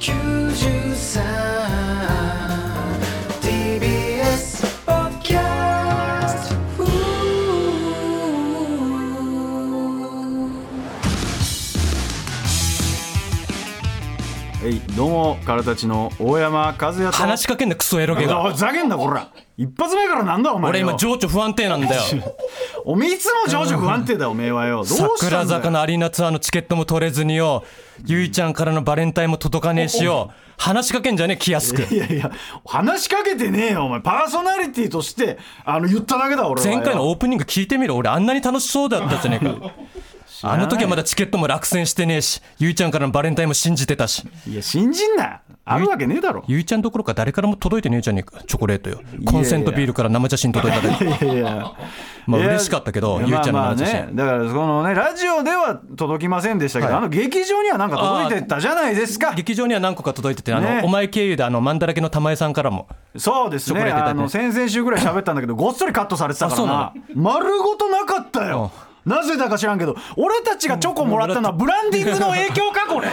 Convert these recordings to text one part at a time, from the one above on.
93 TBS ポッドキャストはい、どうも、からたちの大山和也と。話しかけんなクソエロゲがおいふざけんな、こら。一発目からなんだ、お前よ。俺今情緒不安定なんだよ おめえいつも情緒不安定だよ、おめえはよ。どうしたんだよ桜坂のアリーナツアーのチケットも取れずによゆいちゃんからのバレンタインも届かねえしよ。話しかけんじゃねえ気安く。いやいや、話しかけてねえよ、お前。パーソナリティとして、あの、言っただけだ、俺。前回のオープニング聞いてみろ。俺あんなに楽しそうだったじゃねえか。あの時はまだチケットも落選してねえしゆいちゃんからのバレンタインも信じてたし。いや、信じんな。あるわけねえだろ。ゆいちゃんどころか誰からも届いてねえじゃねえか。チョコレートよ。コンセントビールから生写真届いただけいやいや。まあ嬉しかったけどゆいちゃんのまあまあ生写真。ね、だからそのねラジオでは届きませんでしたけど、はい。あの劇場にはなんか届いてたじゃないですか。劇場には何個か届いててあの、ね。お前経由であのマンだらけの玉江さんからも。そうですね。あの先々週ぐらい喋ったんだけどごっそりカットされてたからな。丸ごとなかったよなぜだか知らんけど 俺たちがチョコもらったのはブランディングの影響かこれ。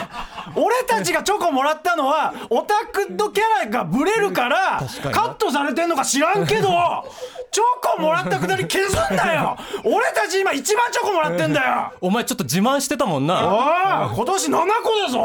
俺たちがチョコもらったのはオタクのキャラがブレるからカットされてんのか知らんけど チョコもらったくだり消すんだよ。俺たち今一番チョコもらってんだよ。お前ちょっと自慢してたもんな。今年7個だぞ。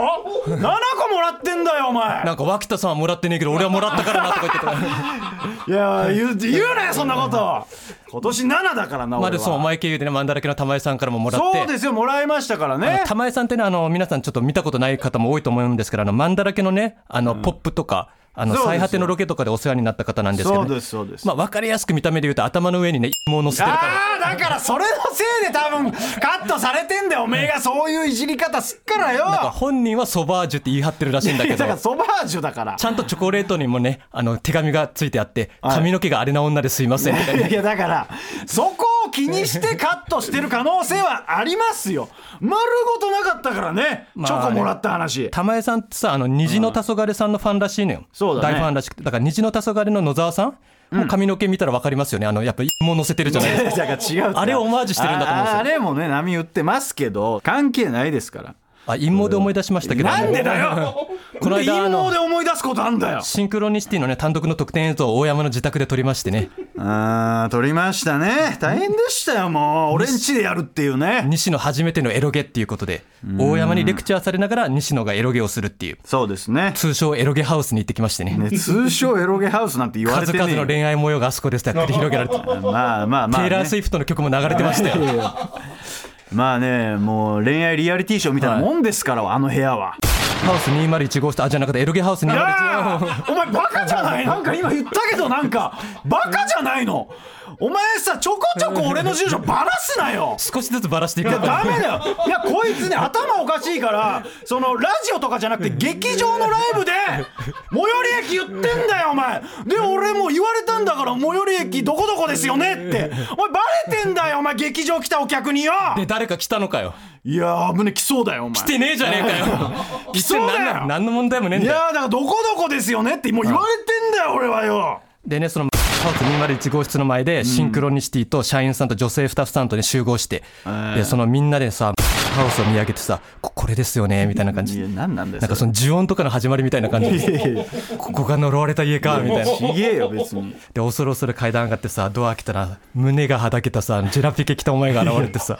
7個もらってんだよお前。なんか脇田さんはもらってねえけど俺はもらったからなとか言ってた。いや言う言うなよそんなこと今年7だからなまあでそうお前経由でねマンだらけの玉江さんからももらって。そうですよもらいましたからね。玉江さんってねあの皆さんちょっと見たことない方も多いと思うんですけどあのマンだらけのねあのポップとか、あの最果てのロケとかでお世話になった方なんですけど、ね、そうですそうです。まあ分かりやすく見た目で言うと頭の上にね芋を乗せてるからああだからそれのせいで多分カットされてんだよ。おめえがそういういじり方すっからよ。なんか本人はソバージュって言い張ってるらしいんだけだどからソバージュだから。ちゃんとチョコレートにもねあの手紙がついてあって髪の毛があれな女ですいません。とかいやいやだからそこを気にしてカットしてる可能性はありますよ。丸ごとなかったからね、まあチョコもらった話。玉江さんってさあの虹の黄昏さんのファンらしいのよ、そうだね。大ファンらしくてだから虹の黄昏の野沢さん、もう髪の毛見たら分かりますよね。あのやっぱ芋乗せてるじゃないですか。あれをオマージュしてるんだと思うんですよ。ああれもね波打ってますけど関係ないですからあ陰謀で思い出しましたけど。なんでだよ！この間陰謀で思い出すことあんだよ！シンクロニシティのね単独の特典映像を大山の自宅で撮りましてね。あー撮りましたね。大変でしたよもう。俺ん？ちでやるっていうね。西野初めてのエロゲっていうことで大山にレクチャーされながら西野がエロゲをするっていう。そうですね。通称エロゲハウスに行ってきましてね。ね通称エロゲハウスなんて言われ数てね々の恋愛模様があそこでさ繰り広げられて。まあまあまあ、ね、テイラー・スウィフトの曲も流れてましたよまあねもう恋愛リアリティショーみたいなもんですから、あの部屋は。ハウス201号室あじゃなくてエロゲハウス201あーお前バカじゃない。なんか今言ったけどなんか。バカじゃないのお前さちょこちょこ俺の住所 バラすなよ。少しずつばらしていやダメだよ。いやこいつね頭おかしいからそのラジオとかじゃなくて劇場のライブで最寄り駅言ってんだよお前。で俺も言われたんだから最寄り駅どこどこですよねって。お前バレてんだよお前劇場来たお客によ。で誰か来たのかよ。いやー危ね来そうだよお前。来てねえじゃねえかよ。来てそうだよ。何の問題もねえんいだよ。やーだからどこどこですよねってもう言われてんだよ俺はよ。でねその201号室の前でシンクロニシティと社員さんと女性スタッフさんとね集合して、でそのみんなでさハウスを見上げてさここれですよねみたいな感じいや何なんなんかその呪音とかの始まりみたいな感じで。ここが呪われた家かみたいな。ちげえよ別に。で恐る恐る階段上がってさドア開けたら胸がはだけたさジェラピケ着たお前が現れてさ。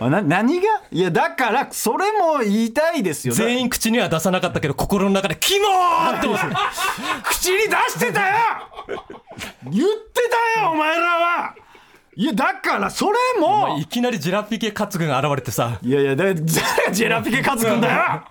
あな何が？いやだからそれも言いたいですよ。全員口には出さなかったけど心の中で「キモー!」って。口に出してたよ言ってたよお前らは。いやだからそれもいきなりジェラピケ担ぐが現れてさ。いやいやだジェラピケ勝つくんだよ。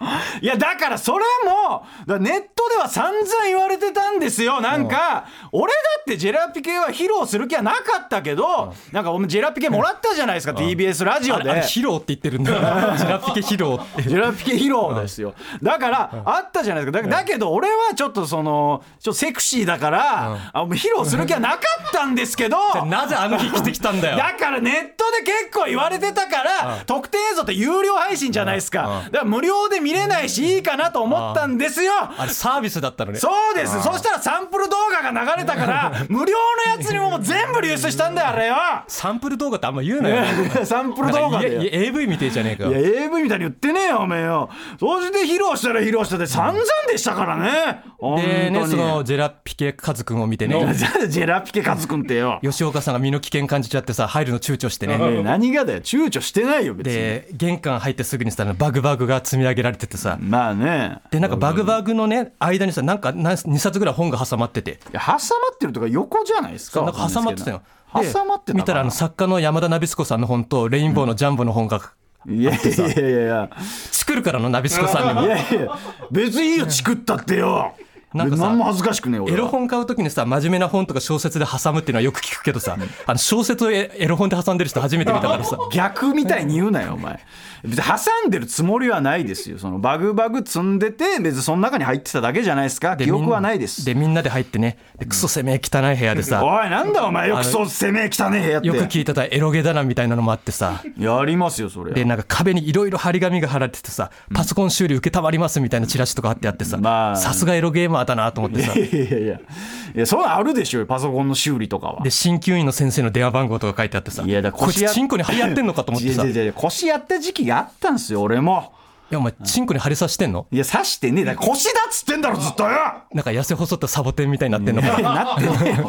いやだからそれもだネットでは散々言われてたんですよ。なんか俺だってジェラピケは披露する気はなかったけどなんかお前ジェラピケもらったじゃないですか TBS ラジオで。披露って言ってるんだ。ジェラピケ披露って。ジェラピケ披露ですよ。だから、あったじゃないですか。だだけど、俺はちょっとその、ちょっとセクシーだから、あ披露する気はなかったんですけど、なぜあの日来てきたんだよ。だからネットで結構言われてたから、特定映像って有料配信じゃないですか、だから無料で見れないしいいかなと思ったんですよ、あれサービスだったのね。そうです。そしたらサンプル動画が流れたから無料のやつにももう全部流出したんだよあれよサンプル動画ってあんま言うなよ サンプル動画でいや AV みてえじゃねえか。いや AV みたいに言ってねえよおめえよ。そして披露したら披露したで散々でしたからね。本当に。でねそのジェラピケカズくんを見てね。ジ ェジェラピケカズくんってよ、吉岡さんが身の危険感じちゃってさ入るの躊躇してね。ねえ何がだよ。躊躇してないよ別に。で玄関入ってすぐにさバグバグが積み上げられててさ。まあね。でなんかバグバグのね間にさなんか2冊ぐらい本が挟まってて。いや挟まってるとか横じゃないですかなんか挟まってたよ。で挟まって見たらあの作家の山田ナビスコさんの本とレインボーのジャンボの本がいやいやいやいや。チクるからのナビスコさんにも。いやいや別にいいよチクったってよなんかさ何も恥ずかしくねえ俺は。エロ本買うときにさ真面目な本とか小説で挟むっていうのはよく聞くけどさあの小説をエエロ本で挟んでる人初めて見たからさ。逆みたいに言うなよお前。別に挟んでるつもりはないですよ。そのバグバグ積んでて別にその中に入ってただけじゃないですか。記憶はないです。でみんなで入ってね。でクソ攻め汚い部屋でさおいなんだお前よくそう攻め汚ねえ部屋って。よく聞いてたエロゲだなみたいなのもあってさ。やりますよそれでなんか壁にいろいろ張り紙が貼られててさパソコン修理受けたまりますみたいなチラシとか貼ってあってさまあ。さすがエロゲーマーだなと思ってさ。いやいやいやいや。そうあるでしょうよパソコンの修理とかは。で鍼灸院の先生の電話番号とか書いてあってさ。いやだこいつ腰やチンコに張り合ってんのかと思ってさ。いいやいやいや腰やった時期があったんですよ俺もやお前チンコに張り刺してんの？いや刺してねえ。だから腰だっつってんだろずっとよ。なんか痩せ細ったサボテンみたいになってんの。かなってね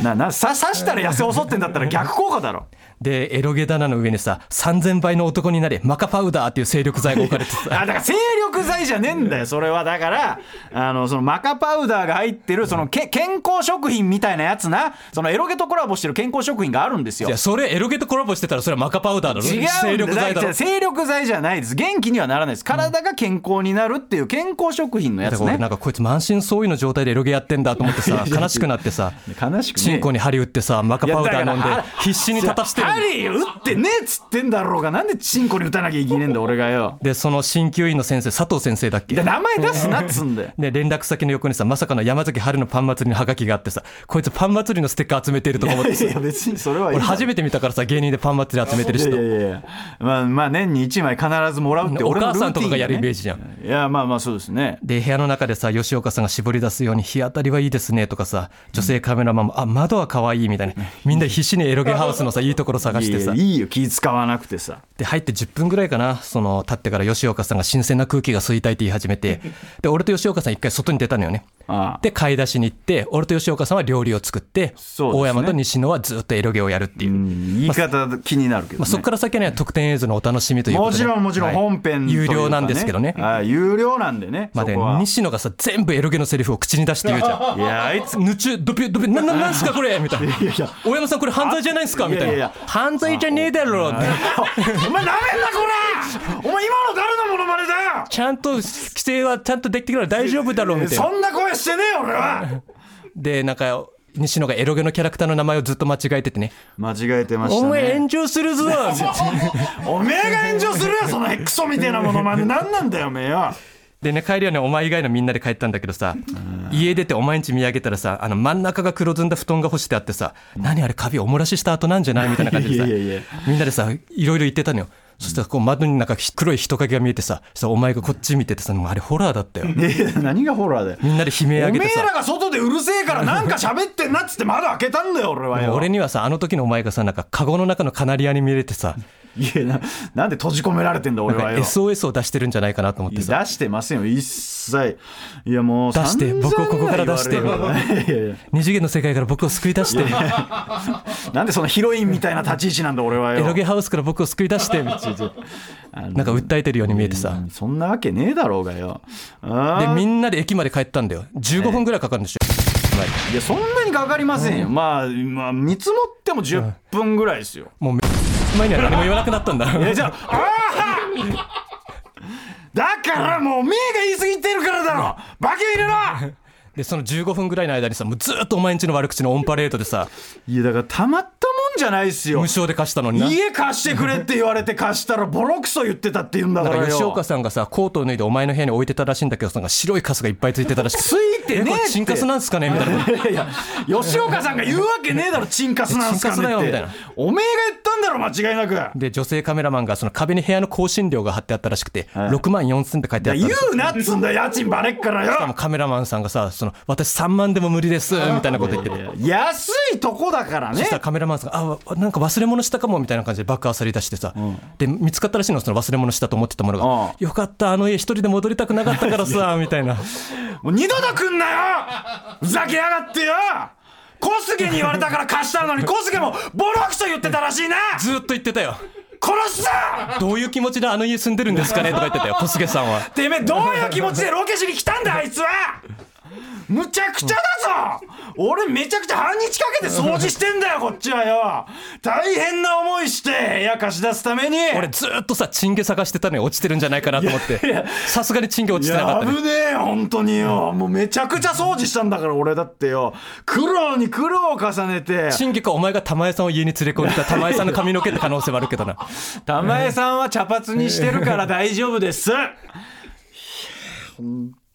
えななさ刺したら痩せ細ってんだったら逆効果だろ。でエロゲ棚の上にさ3000倍の男になれマカパウダーっていう精力剤が置かれてさ。あだから精力剤じゃねえんだよそれは。だからあのそのマカパウダーが入ってるそのけ健康食品みたいなやつな。そのエロゲとコラボしてる健康食品があるんですよ。いやそれエロゲとコラボしてたらそれはマカパウダーだろ。違うんだ精力剤だろ。精力剤じゃないです。元気にはならないです。体が健康になるっていう健康食品のやつね。なんかこいつ満身創痍の状態でエロゲやってんだと思ってさ 悲しくなってさ悲しくね。チンコに針打ってさマカパウダー飲んで必死に立たしてる。針打ってねえっつってんだろうがなんでチンコに打たなきゃいけねえんだ俺がよ。でその鍼灸院の先生佐藤先生だっけ？で名前出すなっつんだよ。で 連絡先の横にさまさかの山崎春のパン祭りのハガキがあってさこいつパン祭りのステッカー集めてるとか思ってさ。いや別にそれは俺初めて見たからさ芸人でパン祭り集めてるいや人いやいや。まあまあ年に1枚必ずもらうってお俺母さんとかがやるイメージじゃん。いやまあまあそうですね。で部屋の中でさ吉岡さんが絞り出すように日当たりはいいですねとかさ女性カメラマンもあ窓は可愛いみたいな。みんな必死にエロゲハウスのさいいところ探してさ。いやいいよ。気使わなくてさ。で入って10分ぐらいかな。その経ってから吉岡さんが新鮮な空気が吸いたいって言い始めて。で俺と吉岡さん一回外に出たのよね。で買い出しに行って俺と吉岡さんは料理を作って、ね。大山と西野はずっとエロゲをやるっていう、うん言い方気になるけど、ね。まあ、そこから先には特典映像のお楽しみというこもとで。ちろんもちろんはい。本編有料なんですけどね。ああ有料なんでねまあで西野がさ全部エロゲのセリフを口に出して言うじゃん。いやあいつ。ぬちゅドピュドピュなななんすかこれ？みたいな。大山さんこれ犯罪じゃないですか？みたいいやいや。な犯罪じゃねえだろ。お前なめんなこれ。お前今の誰のモノマネだよ。ちゃんと規制はちゃんとできてから大丈夫だろうみたいな。そんな声してねえよ俺は。でなんか西野がエロゲのキャラクターの名前をずっと間違えててね。間違えてま「おしたね。前炎上するぞ! 」おめえが炎上するよそのクソみたいなモノマネ何なんだよおめえよでね帰りはねお前以外のみんなで帰ったんだけどさ家出てお前ん家見上げたらさあの真ん中が黒ずんだ布団が干してあってさ何あれカビおもらしした後なんじゃないみたいな感じでさみんなでさいろいろ言ってたのよそしたらこう窓になんか黒い人影が見えてさそしたらお前がこっち見ててさあれホラーだったよ。何がホラーだよみんなで悲鳴お上げてさ。めえらが外でうるせえからなんか喋ってんなっつって窓開けたんだよ俺はよ。俺にはさあの時のお前がさなんかカゴの中のカナリアに見えてさいやななんで閉じ込められてんだ俺はよ。SOS を出してるんじゃないかなと思ってさ。出してませんよ。一切。いやもう出して僕をここから出して。二次元の世界から僕を救い出して。なんでそのヒロインみたいな立ち位置なんだ俺はよ。エロゲハウスから僕を救い出して。なんか訴えてるように見えてさ。そんなわけねえだろうがよ。あでー。みんなで駅まで帰ったんだよ。15分ぐらいかかるんでしょ。い。やそんなにかかりませんよ、まあ、まあ見積もっても10分ぐらいですよ、もう前には何も言わなくなったんだ。いやじゃあだからもう目が言い過ぎてるからだろ。バケ入れろでその15分ぐらいの間にさもうずっとお前んちの悪口のオンパレードでさ。いやだからたまったもんじゃないっすよ無償で貸したのにな。家貸してくれって言われて貸したらボロクソ言ってたって言うんだだからら吉岡さんがさコートを脱いでお前の部屋に置いてたらしいんだけどなんか白いカスがいっぱいついてたらしくて。ついてねえチンカスなんすかね？みたいな。いやいや吉岡さんが言うわけねえだろチンカスなんすかね？っておめえが言ったんだろ間違いなく。だで、女性カメラマンがその壁に部屋の更新料が貼ってあったらしくて、はい6万4千って書いてあった言うなっつんだよ家賃バレっからしかもよカメラマンさんがさ、その私3万でも無理ですみたいなこと言ってて。安いとこだからね。そしたらカメラマンさんが、あ、わなんか忘れ物したかもみたいな感じで爆破され出してさ、で、見つかったらしいの、その忘れ物したと思ってたものが、よかった、あの家一人で戻りたくなかったからさ、みたいな。もう二度と来んなよ！ふざけやがってよ！小菅に言われたから貸したのに小菅もボロクソ言ってたらしいな！ずーっと言ってたよ。殺すぞ！どういう気持ちであの家住んでるんですかねとか言ってたよ、小菅さんは。てめえどういう気持ちでロケしに来たんだあいつはむちゃくちゃだぞ！俺めちゃくちゃ半日かけて掃除してんだよこっちはよ！大変な思いして部屋貸し出すために！俺ずーっとさ、チンゲ探してたのに落ちてるんじゃないかなと思って、さすがにチンゲ落ちてなかやったね。ぶねえ本当によ。もうめちゃくちゃ掃除したんだから俺だってよ。苦労に苦労を重ねて。チンゲかお前が玉江さんを家に連れ込んでた玉江さんの髪の毛って可能性もあるけどな。玉江さんは茶髪にしてるから大丈夫です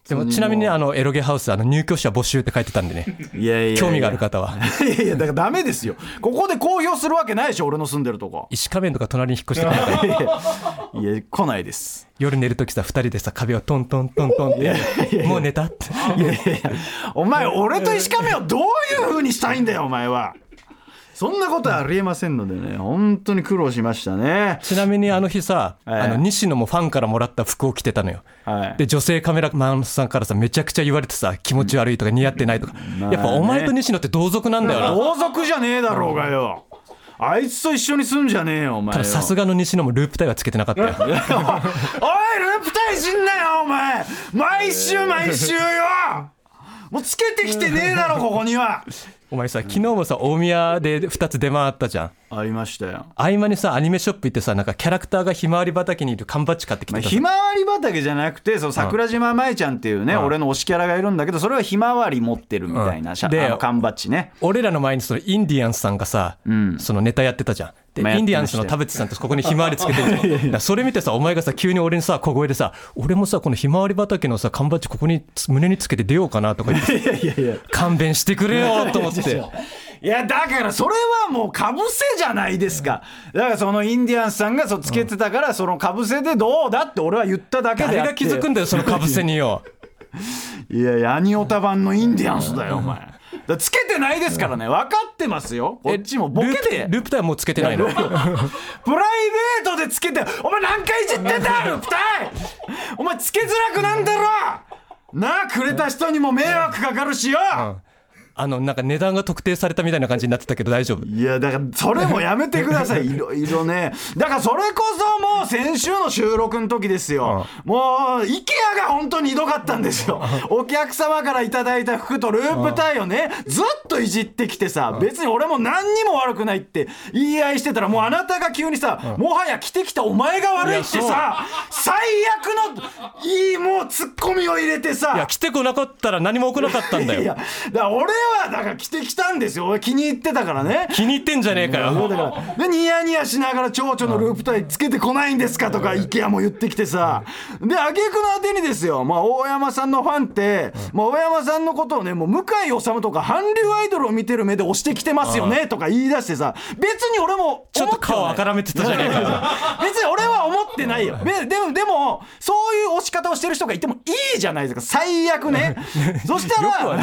でもちなみにあのエロゲハウスあの入居者募集って書いてたんでね。いやいやいや。興味がある方は。いやいやだからダメですよ。ここで公表するわけないでしょ俺の住んでるとこ。石仮面とか隣に引っ越してたから いや来ないです。夜寝るときさ2人でさ壁をトントントントンってもう寝たって。いやいやお前俺と石亀をどういう風にしたいんだよお前はそんなことはありえませんのでね本当に苦労しましたね。ちなみにあの日さ、はいあの西野もファンからもらった服を着てたのよ、はい。で女性カメラマンさんからさめちゃくちゃ言われてさ気持ち悪いとか似合ってないとか、やっぱお前と西野って同族なんだよな。同族じゃねえだろうがよ。あいつと一緒に住んじゃねえよお前よ。さすがの西野もループタイはつけてなかったよ。おいループタイじんなよお前。毎週毎週よ。もうつけてきてねえだろここにはお前さ昨日もさ大宮で2つ出回ったじゃん。ありましたよ。合間にさアニメショップ行ってさなんかキャラクターがひまわり畑にいる缶バッジ買ってきまあ、てたひまわり畑じゃなくてその桜島舞ちゃんっていうね、俺の推しキャラがいるんだけどそれはひまわり持ってるみたいな、うん。であの缶バッジね。俺らの前にそのインディアンスさんがさ、そのネタやってたじゃん。で、インディアンスの田淵さんってここにひまわりつけてる。それ見てさ、お前がさ、急に俺にさ、小声でさ、俺もさ、このひまわり畑のさ、缶バッジここに胸につけて出ようかなとか言って、いやいやいや。勘弁してくれよと思って。いやだからそれはもうかぶせじゃないですか。だからそのインディアンスさんがそうつけてたから、そのかぶせでどうだって俺は言っただけで誰が気づくんだよ、そのかぶせによ。いやいやアニオタ版のインディアンスだよお前。だつけてないですからね。分かってますよ。こっちもボケでループタイはもうつけてないの？プライベートでつけてお前何回いじってんだループタイお前つけづらくなんだろなあくれた人にも迷惑かかるしよ、あの、なんか値段が特定されたみたいな感じになってたけど大丈夫。いやだからそれもやめてください。いろいろね。だからそれこそもう先週の収録の時ですよ、もう IKEA が本当にひどかったんですよ。お客様からいただいた服とループタイをねずっといじってきてさ別に俺も何にも悪くないって言い合いしてたらもうあなたが急にさもはや着てきたお前が悪いってさ最悪のいいもうツッコミを入れていや、さ来てこなかったら何も起こらなかったんだいやよ。だから俺はだから着てきたんですよ。俺気に入ってたからね。気に入ってんじゃねえかよ。だからでニヤニヤしながら蝶々のループタイつけてこないんですかとか IKEA も言ってきてさ。で挙句の果てにですよ、まあ、大山さんのファンって、まあ、大山さんのことをねもう向井治とか韓流アイドルを見てる目で押してきてますよねとか言い出してさ別に俺もちょっと顔あからめてたじゃねえかよ。別に俺は思ってないよ。ででもでもそういう押し方をしてる人がいてもいいじゃないですか。最悪ね。そしたら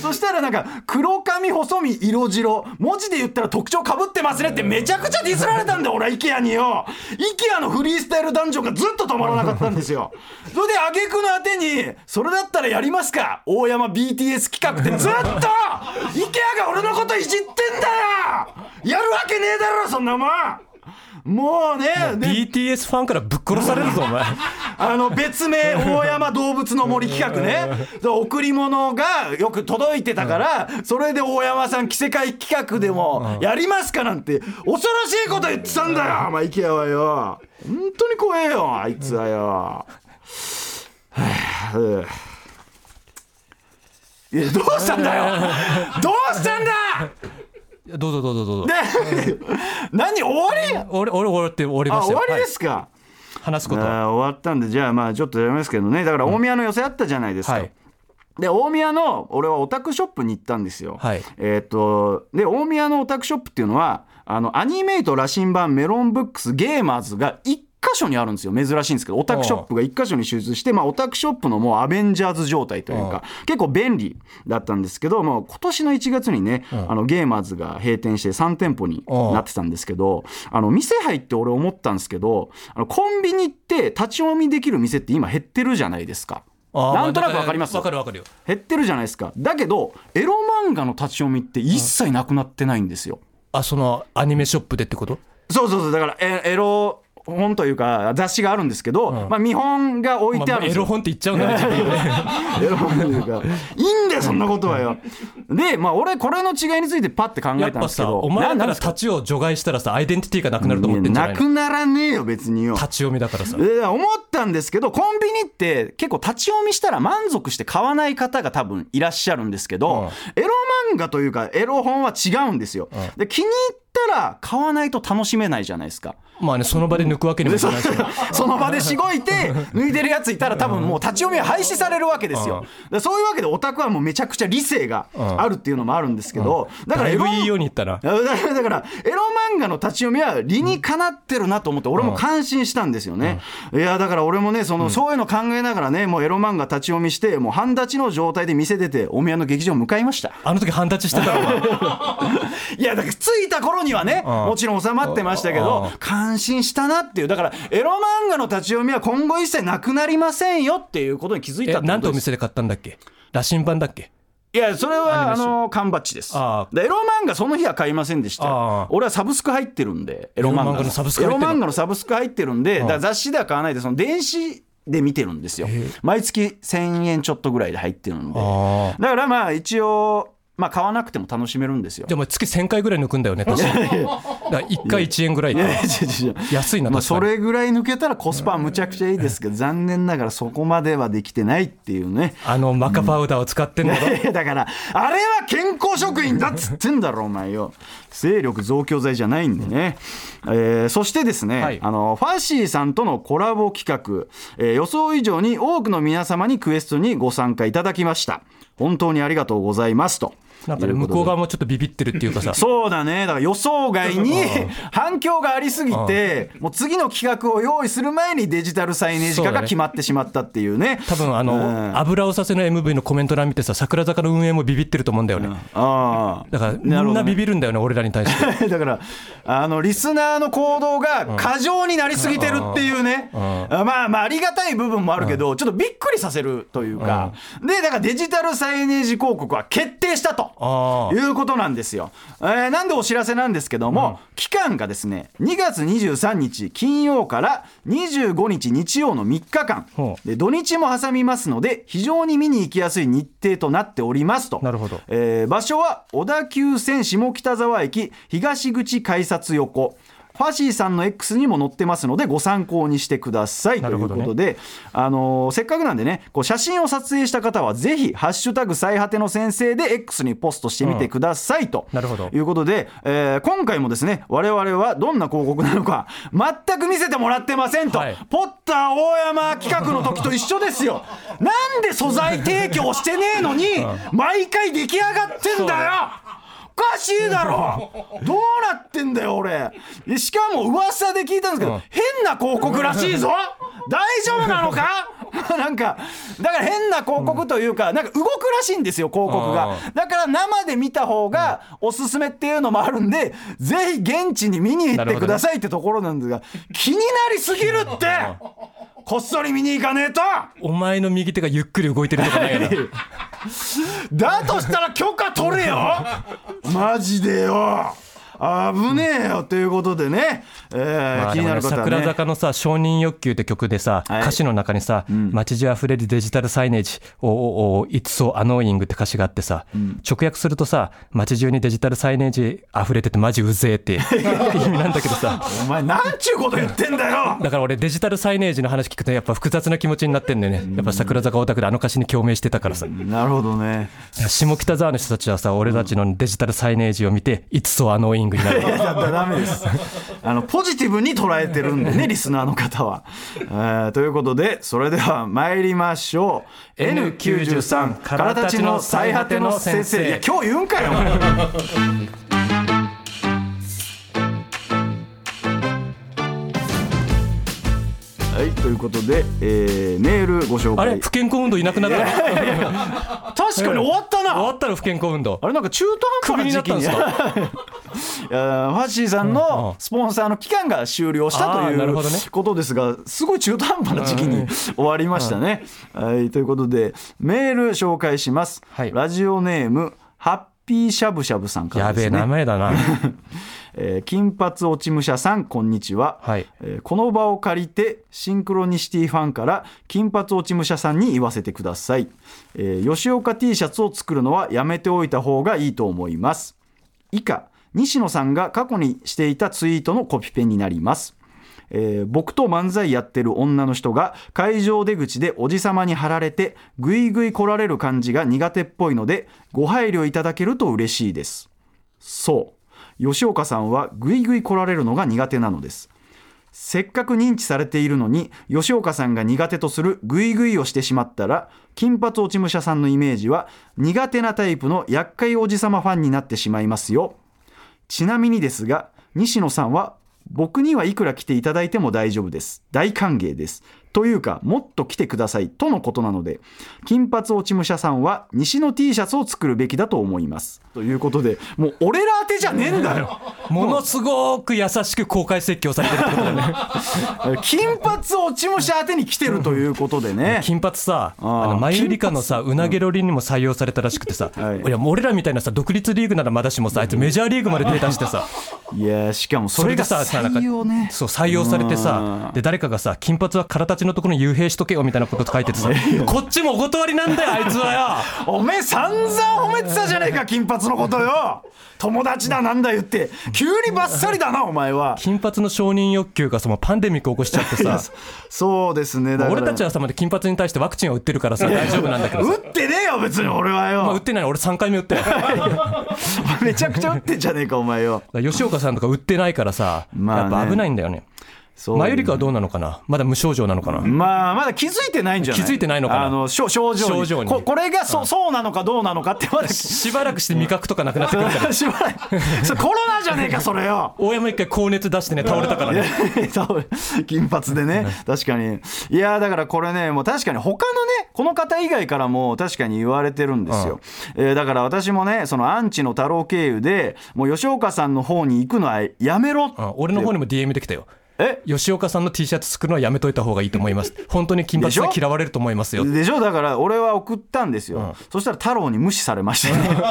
そしたらなんか黒髪細身色白。文字で言ったら特徴かぶってますねってめちゃくちゃディスられたんだよ俺は IKEA によ。IKEA のフリースタイルダンジョンがずっと止まらなかったんですよ。それで挙句の果てにそれだったらやりますか？大山 BTS 企画って。ずっと! IKEA が俺のこといじってんだよ!やるわけねえだろそんなもんもうねで BTS ファンからぶっ殺されるぞ、お前。あの別名大山動物の森企画ね。贈り物がよく届いてたからそれで大山さん着せ替え企画でもやりますかなんて恐ろしいこと言ってたんだよ。お前 IKEA はよ。本当に怖えよあいつはよ。いやどうしたんだよ。どうしたんだどうぞどうぞどうぞ。で 何終わり？俺、俺、俺って終わりました終わりではい。すか、話すこと。終わったんでじゃあまあちょっとやりますけどね。だから大宮の寄せあったじゃないですか、はい。で大宮の俺はオタクショップに行ったんですよ。はい。えーっとで大宮のオタクショップっていうのはあのアニメイト羅針盤メロンブックスゲーマーズが1箇所にあるんですよ。珍しいんですけどオタクショップが1箇所に集中して、まあ、オタクショップのもうアベンジャーズ状態というか結構便利だったんですけどもう今年の1月にねあのゲーマーズが閉店して3店舗になってたんですけどあの店入って俺思ったんですけどあのコンビニって立ち読みできる店って今減ってるじゃないですか。なんとなくわかります？わかるわかるよ。減ってるじゃないですか。だけどエロ漫画の立ち読みって一切なくなってないんですよ、あそのアニメショップでってこと？そうそうそう。だからエエロ本というか雑誌があるんですけど、まあ見本が置いてあるんですエロ本って言っちゃうんだね エロ本というか。いいんだよそんなことはよ。でまあ俺これの違いについてパッて考えたんですけど。お前ら立ちを除外したらさアイデンティティがなくなると思ってんじゃないの？なくならねえよ別によ。立ち読みだからさ。で思ったんですけどコンビニって結構立ち読みしたら満足して買わない方が多分いらっしゃるんですけど、エロ漫画というかエロ本は違うんですよ、で気に入ったら買わないと楽しめないじゃないですか。まあねその場で抜くわけにもいかないし その場でしごいて 抜いてるやついたら多分もう立ち読みは廃止されるわけですよ。でそういうわけでオタクはもうめちゃくちゃ理性があるっていうのもあるんですけどだからエロだいぶいいように言ったな。だからだからエロ漫画の立ち読みは理にかなってるなと思って俺も感心したんですよね、いやだから俺もねその、そういうの考えながらねもうエロ漫画立ち読みしてもう半立ちの状態で店出て大宮の劇場向かいました。あの時半立ちしてたいやだから着いた頃にはねもちろん収まってましたけど感心したなっていう。だからエロ漫画の立ち読みは今後一切なくなりませんよっていうことに気づいえたってことです。何とお店で買ったんだっけ？羅針盤だっけ？いやそれはあの缶バッジです。エロ漫画その日は買いませんでした。俺はサブスク入ってるんでエロ漫画の。サブスク入ってる。エロ漫画のサブスク入ってるんで雑誌では買わないでその電子で見てるんですよ。毎月1000円ちょっとぐらいで入ってるんで。あ。だからまあ一応まあ買わなくても楽しめるんですよ。じゃあお前月1000回ぐらい抜くんだよね確かだから1回1円ぐらい。いやいや違う違う。安いなまあ、それぐらい抜けたらコスパはむちゃくちゃいいですけど残念ながらそこまではできてないっていうね。あのマカパウダーを使ってんだろいやだからあれは健康食品だっつってんだろお前よ。勢力増強剤じゃないんでね、えーそしてですね、はい。あのファッシーさんとのコラボ企画、えー予想以上に多くの皆様にクエストにご参加いただきました。本当にありがとうございますとなんかね向こう側もちょっとビビってるっていうかさ。そうだね。だから予想外に反響がありすぎてもう次の企画を用意する前にデジタルサイネージ化が決まってしまったっていうね。多分あの、うん。油をさせの MV のコメント欄見てさ桜坂の運営もビビってると思うんだよね、ああ。だからみんなビビるんだよね俺らに対して。だからあのリスナーの行動が過剰になりすぎてるっていうね、あまあまあありがたい部分もあるけど、ちょっとびっくりさせるというか、でだからデジタルサイネージ広告は決定したとああいうことなんですよ、えーなんでお知らせなんですけども、期間がですね2月23日金曜から25日日曜の3日間。で土日も挟みますので非常に見に行きやすい日程となっておりますと。なるほど。えー場所は小田急線下北沢駅東口改札横ファシーさんの X にも載ってますのでご参考にしてくださいということで、あのーせっかくなんでねこう写真を撮影した方はぜひ「ハッシュタグ最果ての先生」で X にポストしてみてくださいと、なるほど。いうことで、えー今回もですね我々はどんな広告なのか全く見せてもらってませんと、はい。ポッター大山企画の時と一緒ですよ。なんで素材提供してねえのに 毎回出来上がってんだよ。おかしいだろ。どうなってんだよ俺。でしかも噂で聞いたんですけど、変な広告らしいぞ。大丈夫なのか？なんかだから変な広告というか、なんか動くらしいんですよ広告が。だから生で見た方がおすすめっていうのもあるんで、ぜひ現地に見に行ってくださいってところなんですが、気になりすぎるってこっそり見に行かねえと。お前の右手がゆっくり動いてるとかない だとしたら許可取れよ。マジでよ。危ねえよ。ということでね、えーまあ気になる方はね。桜坂のさ「承認欲求」って曲でさ、はい。歌詞の中にさ「街中あふれるデジタルサイネージおおお It's so annoying」って歌詞があってさ、直訳するとさ街中にデジタルサイネージあふれててマジうぜえって 意味なんだけどさ。お前なんちゅうこと言ってんだよ！だから俺デジタルサイネージの話聞くとやっぱ複雑な気持ちになってんだよね。やっぱ桜坂オタクであの歌詞に共鳴してたからさ。なるほどね。下北沢の人たちはさ俺たちのデジタルサイネージを見て「It's so annoying」ングになる。いやだだダメです。あのポジティブに捉えてるんでね リスナーの方は、えーということでそれでは参りましょう。N93 からたちの最果ての先生。いや今日言うんかよはいということで、えーメールご紹介。あれ不健康運動いなくなったの？確かに終わったな。終わったら不健康運動。あれなんか中途半端な時期に ファッシーさんのスポンサーの期間が終了したということですがすごい中途半端な時期に終わりましたね。はい、ということでメール紹介します、はい。ラジオネームハッピーしゃぶしゃぶさんからやべえですね名前だな。えー金髪落ち武者さんこんにちは、はい。えーこの場を借りてシンクロニシティファンから金髪落ち武者さんに言わせてください、えー吉岡 T シャツを作るのはやめておいた方がいいと思います。以下西野さんが過去にしていたツイートのコピペになります。えー僕と漫才やってる女の人が会場出口でおじさまに貼られてぐいぐい来られる感じが苦手っぽいのでご配慮いただけると嬉しいです。そう。吉岡さんはぐいぐい来られるのが苦手なのです。せっかく認知されているのに吉岡さんが苦手とするグイグイをしてしまったら金髪落ち武者さんのイメージは苦手なタイプの厄介おじさまファンになってしまいますよ。ちなみにですが西野さんは僕にはいくら来ていただいても大丈夫です。大歓迎です。というかもっと来てくださいとのことなので金髪落ち武者さんは西の T シャツを作るべきだと思います。ということでもう俺ら宛てじゃねえんだよ。ものすごく優しく公開説教されてるってことだね。金髪落ち武者宛てに来てるということでね。金髪さあのマユリカのさうなげろりにも採用されたらしくてさ、はいい、や俺らみたいなさ独立リーグならまだしもさあいつメジャーリーグまで手出してさ。いやしかもそそれがさそう採用されてさうん。で誰かがさ金髪は空立ちのところに幽閉しとけよみたいなこと書いててさこっちもお断りなんだよあいつはよ。おめえ散々褒めてたじゃねえか金髪のことよ。友達だなんだ言って。急にバッサリだなお前は。金髪の承認欲求がさもうパンデミック起こしちゃってさ。そうですねだから。俺たちはさまだ金髪に対してワクチンを打ってるからさ大丈夫なんだけどさ。打ってねえよ別に俺はまあ、打よってないの俺3回目打ってる。だかめちゃくちゃ打ってんじゃねえかお前よ。ら吉岡さんとか打ってないからさ、まあね。やっぱ危ないんだよねマユリカはどうなのかな？まだ無症状なのかな、まあまだ気づいてないんじゃない？気づいてないのかな？あの症症状に。症状に。ここれがそ,、そうなのかどうなのかってまだしばらくして味覚とかなくなってくるから。しばらく。それコロナじゃねえかそれよ。大山一回高熱出してね倒れたからね。金髪でね。確かに。いやだからこれねもう確かに他のねこの方以外からも確かに言われてるんですよ、えーだから私もねそのアンチの太郎経由でもう吉岡さんの方に行くのはやめろ俺の方にも DM できたよ。え吉岡さんの T シャツ作るのはやめといた方がいいと思います。本当に金髪は嫌われると思いますよ。でしょ？だから俺は送ったんですよ、そしたら太郎に無視されましたね。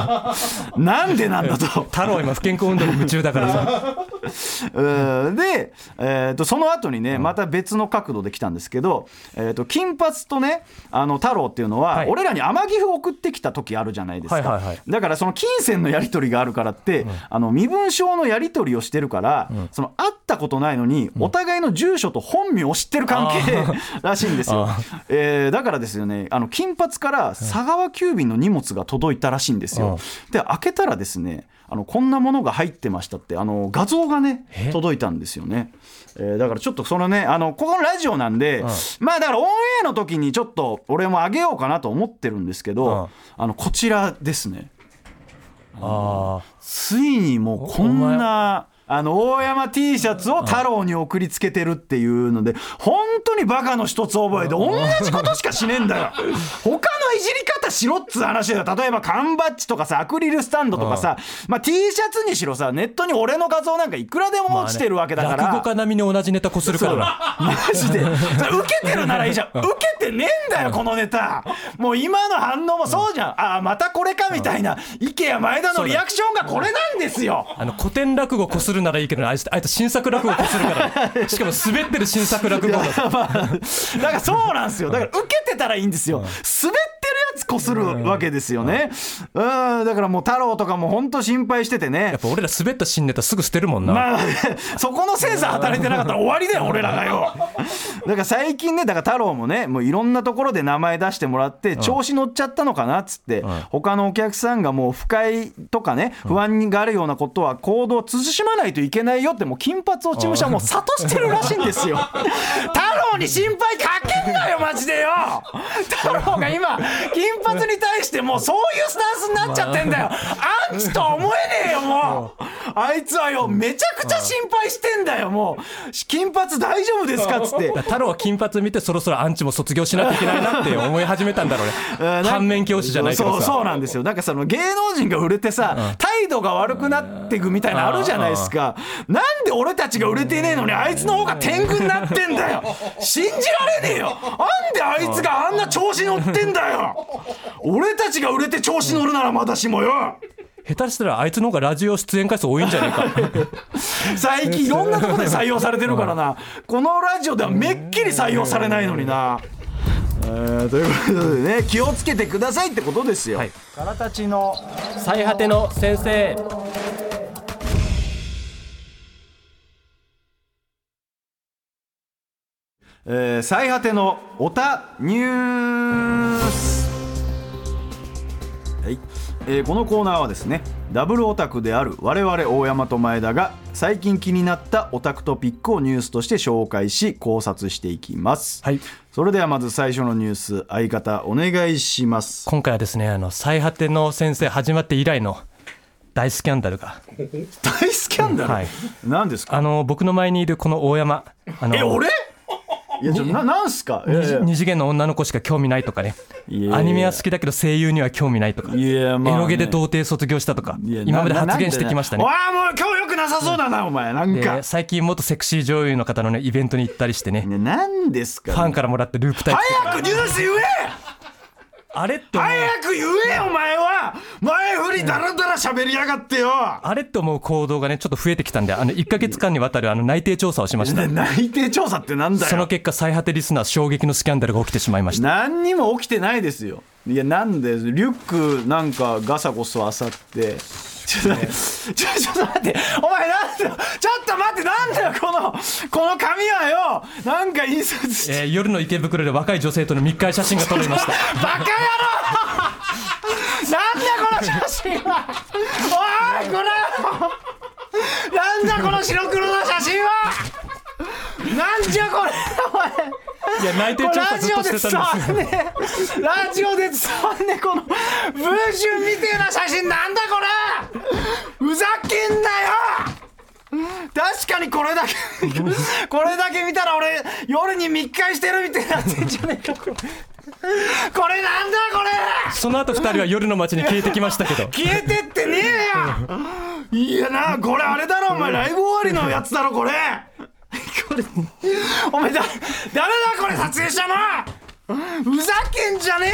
なんでなんだと。太郎は今不健康運動に夢中だからさ。うんで、えー、とその後にねまた別の角度で来たんですけど、えー、と金髪とねあの太郎っていうのは、はい。俺らに天城を送ってきた時あるじゃないですか、はいはいはい。だからその金銭のやり取りがあるからって、あの身分証のやり取りをしてるから、その会ったことないのに、お互いの住所と本名を知ってる関係 らしいんですよ。あ、えーだからですよねあの金髪から佐川急便の荷物が届いたらしいんですよ、で開けたらですねあのこんなものが入ってましたってあの画像がねえ？届いたんですよね、えーだからちょっとそのねあのここのラジオなんで、ん。まあだからオンエアの時にちょっと俺もあげようかなと思ってるんですけど、あのこちらですね。あついにもうこんな。あの大山 T シャツを太郎に送りつけてるっていうので本当にバカの一つ覚えで同じことしかしねえんだよ。他のいじり方しろっつう話だよ。例えば缶バッジとかさアクリルスタンドとかさ、まあ、T シャツにしろさネットに俺の画像なんかいくらでも落ちてるわけだから、落語家並みに同じネタこするからなマジで。受けてるならいいじゃん。受けてねえんだよこのネタ。もう今の反応もそうじゃん。ああまたこれかみたいな。池谷前田のリアクションがこれなんですよ。あの古典落語こするならいいけどあいつあいつ新作落語こするから。しかも滑ってる新作落語だまあだからそうなんですよ。だから受けてたらいいんですよ。滑ってるやつこするわけですよね。うん、だからもう太郎とかも本当心配しててねやっ。ぱ俺ら滑った新ネタすぐ捨てるもんな、まあ、そこのセンサー働いてなかったら終わりだよ、俺らがよ。だから最近ね、だから太郎もね、もういろんなところで名前出してもらって、調子乗っちゃったのかなっつって、他のお客さんがもう不快とかね、不安があるようなことは行動を慎まないといけないよって、もう金髪落ち武者もう諭してるらしいんですよ。太郎に心配かけんなよ、マジでよ。太郎が今、金髪に対してもうそういうスタンスになっちゃってんだよ。アンチとは思えねえよ、もう。あいつはよ、めちゃくちゃ心配してんだよ、もう。金髪大丈夫ですか？っつって。太郎は金髪見てそろそろアンチも卒業しなきゃいけないなって思い始めたんだろう うんね反面教師じゃないけどさ。そうそうなんですよ。なんかその芸能人が売れてさ、態度が悪くなっていくみたいなのあるじゃないですか。なんで俺たちが売れてねえのにあいつの方が天狗になってんだよ。信じられねえよ。なんであいつがあんな調子乗ってんだよ。俺たちが売れて調子乗るならまだしもよ下手したらあいつの方がラジオ出演回数多いんじゃないか。最近いろんなところで採用されてるからな。このラジオではめっきり採用されないのにな。えーということでね気をつけてくださいってことですよ。はい。からたちの最果ての先生。えー最果てのおたニュース、はいえーこのコーナーはですねダブルオタクである我々大山と前田が最近気になったオタクトピックをニュースとして紹介し考察していきます、はい。それではまず最初のニュース相方お願いします。今回はですねあの最果ての先生始まって以来の大スキャンダルが。大スキャンダル、はい。何ですか？あの僕の前にいるこの大山あのえ俺？いやちょななんすか？いやいや。二次元の女の子しか興味ないとかね。いやいや。アニメは好きだけど声優には興味ないとか。いやまあね。エロゲで童貞卒業したとかいや今までな発言してきましたね。わあもう今日よくなさそうだな、お前なんか。で最近元セクシー女優の方のねイベントに行ったりしてね。ね何ですかファンからもらったループタイプ。早くニュース言えあれって思う。早く言えお前は。前振りだらだら喋りやがってよ。あれって思う行動がねちょっと増えてきたんであの1か月間にわたるあの内定調査をしました。で内定調査ってなんだよ。その結果最果てリスナー衝撃のスキャンダルが起きてしまいました。何にも起きてないですよいやなんでリュックなんかガサゴソあさって。ちょっと待ってちょっと待って。お前なんだよちょっと待ってなんだよこのこの紙はよなんか印刷してえー夜の池袋で若い女性との密会写真が撮られました。バカ野郎！なんだこの写真は！おいこれなんだこの白黒の写真は！なんじゃこれお前いや内定これ調査ラジオでずっとしてたんですよ。ラジオで伝わんねこの文春みてえな写真なんだこれふざけんなよ確かにこれだけこれだけ見たら俺夜に密会してるみたいになってんじゃねえかこれこれなんだこれその後二人は夜の街に消えてきましたけど消えてってねえよいやなこれあれだろお前ライブ終わりのやつだろこれこれお前だ誰だこれ撮影したの。ふざけんじゃねえよ。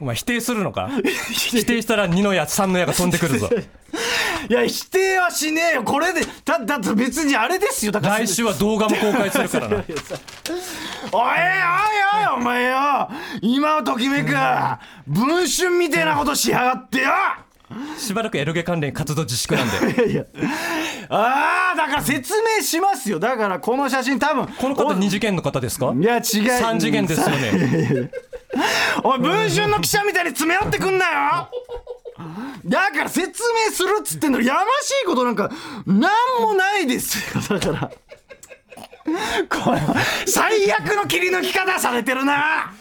お前否定するのか？否定したら2の矢3の矢が飛んでくるぞ。いや否定はしねえよ。これでだだって別にあれですよ。だから来週は動画も公開するからな。おいおいおいお前よ。今をときめく。文春みてえなことしやがってよしばらくエロゲ関連活動自粛なんで。いやああだから説明しますよ。だからこの写真多分この方2次元の方ですか？いや違う。3次元ですよね。おい文春の記者みたいに詰め寄ってくんなよ。だから説明するっつってんのやましいことなんかなんもないですよ。だから。これ最悪の切り抜き方されてるな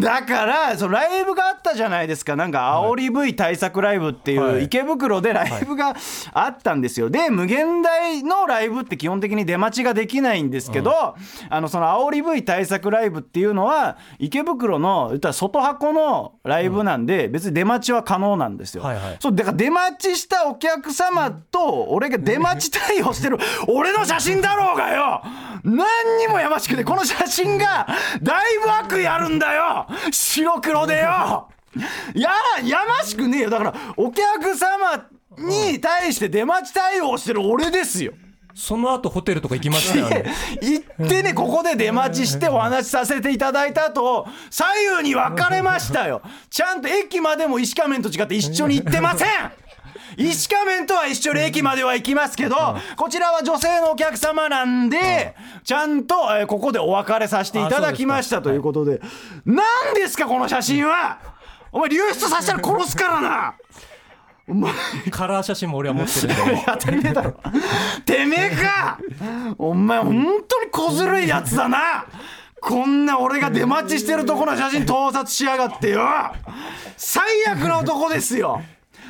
だからそのライブがあったじゃないですか。なんか煽り V 対策ライブっていはい。う池袋でライブがあったんですよ。で無限大のライブって基本的に出待ちができないんですけど、あのその煽り V 対策ライブっていうのは池袋の言ったら外箱のライブなんで別に出待ちは可能なんですよ、はいはい。そうだから出待ちしたお客様と俺が出待ち対応してる俺の写真だろうがよ。何にもやましくてこの写真がだいぶ悪意あるんだよ。白黒でよ。ややましくねえよ。だからお客様に対して出待ち対応してる俺ですよ。その後ホテルとか行きましたよね。行ってねここで出待ちしてお話しさせていただいた後左右に分かれましたよ。ちゃんと駅までも石仮面と違って一緒に行ってません石仮面とは一緒に駅までは行きますけど、こちらは女性のお客様なんで、ちゃんと、えーここでお別れさせていただきましたということで、何ですかこの写真は？お前流出させたら殺すからな。お前。カラー写真も俺は持ってるんで。当たり前だろ。てめえか。お前本当に小ずるいやつだな。こんな俺が出待ちしてるとこの写真盗撮しやがってよ。最悪な男ですよ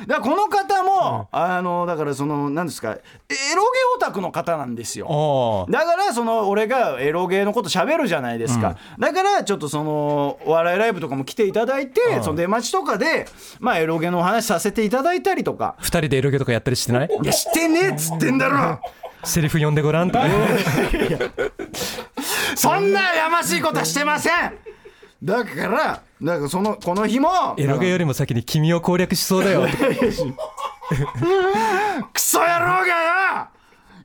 だこの方も、あのだからその何ですかエロゲオタクの方なんですよ。だからその俺がエロゲーのこと喋るじゃないですか、だからちょっとそのお笑いライブとかも来ていただいて、その出待ちとかでまあエロゲのお話させていただいたりとか。二人でエロゲとかやったりしてない？いやしてねえっつってんだろ。セリフ読んでごらんとか。そんなやましいことはしてませんだからだからそのこの日もエロゲよりも先に君を攻略しそうだよ。クソ野郎がよ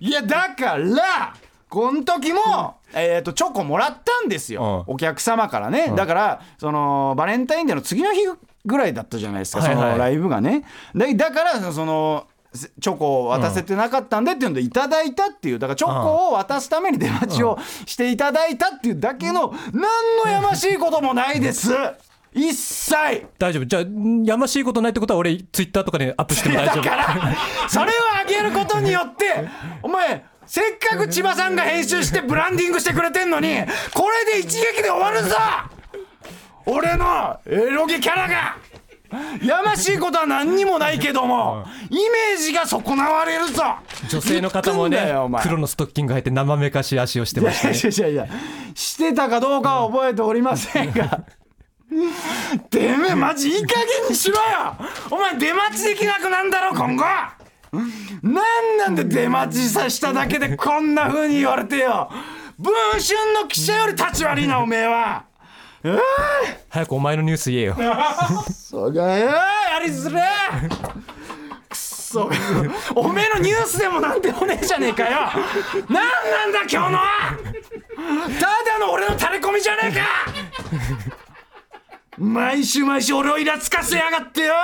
いやだからこの時も、えー、とチョコもらったんですよ、うん。お客様からね、だからそのバレンタインデーの次の日ぐらいだったじゃないですか、そのライブがね。でだからそのチョコを渡せてなかったんでっていうのでいただいたっていう。だからチョコを渡すために出待ちをしていただいたっていうだけの何のやましいこともないです。一切。大丈夫。じゃあんやましいことないってことは俺ツイッターとかでアップしても大丈夫。だからそれをあげることによって お前せっかく千葉さんが編集してブランディングしてくれてんのにこれで一撃で終わるぞ。俺のエロゲキャラがやましいことは何にもないけどもイメージが損なわれるぞ。女性の方もね黒のストッキング履いて生めかしい足をしてましたね。いやいやいやしてたかどうかは覚えておりませんが。てめえマジいい加減にしろよ。お前出待ちできなくなんだろ今後。なんなんで出待ちさしただけでこんな風に言われてよ。文春の記者より立ち悪いなおめえは早くお前のニュース言えよ。そうがよやりづれえくそおめえのニュースでもなんでもねえじゃねえかよ。なんなんだ今日のは。ただの俺の垂れ込みじゃねえか。毎週毎週俺をイラつかせやがってよ。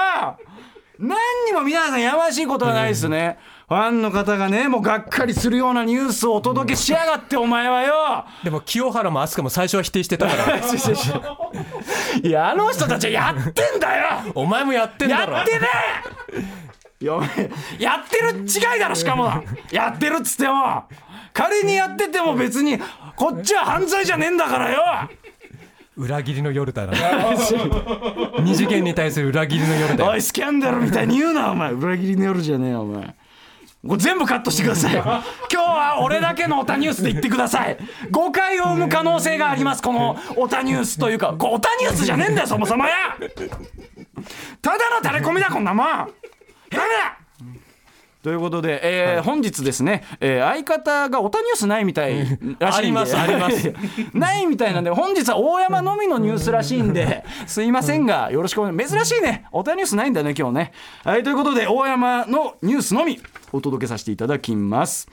何にも皆さんやましいことはないですね、ファンの方がねもうがっかりするようなニュースをお届けしやがってお前はよ。でも清原も飛鳥も最初は否定してたから。いやあの人たちはやってんだよ。お前もやってんだろ。やってねややってる違いだろしかも。やってるっつっても。仮にやってても別にこっちは犯罪じゃねえんだからよ。裏切りの夜だな。二次元に対する裏切りの夜だよ。おいスキャンダルみたいに言うなお前。裏切りの夜じゃねえよお前全部カットしてください。今日は俺だけのオタニュースで言ってください。誤解を生む可能性があります。このオタニュースというかオタニュースじゃねえんだよそもそもや。ただの垂れ込みだこんなもん。やめだということで、えー本日ですね、えー相方がオタニュースないみたいらしいんで。ありますあります。ないみたいなんで本日は大山のみのニュースらしいんで。すいませんがよろしくお願い珍しいね。オタニュースないんだね今日ね。はいということで大山のニュースのみお届けさせていただきます。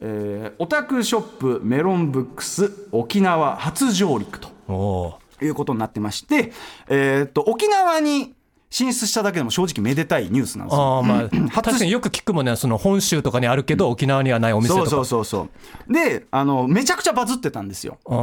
えーオタクショップメロンブックス沖縄初上陸ということになってまして、えーっと沖縄に進出しただけでも正直めでたいニュースなんですよ。ああまあ確かによく聞くもんねその本州とかにあるけど沖縄にはないお店とか。そうそうそう。そうであのめちゃくちゃバズってたんですよ、うんえ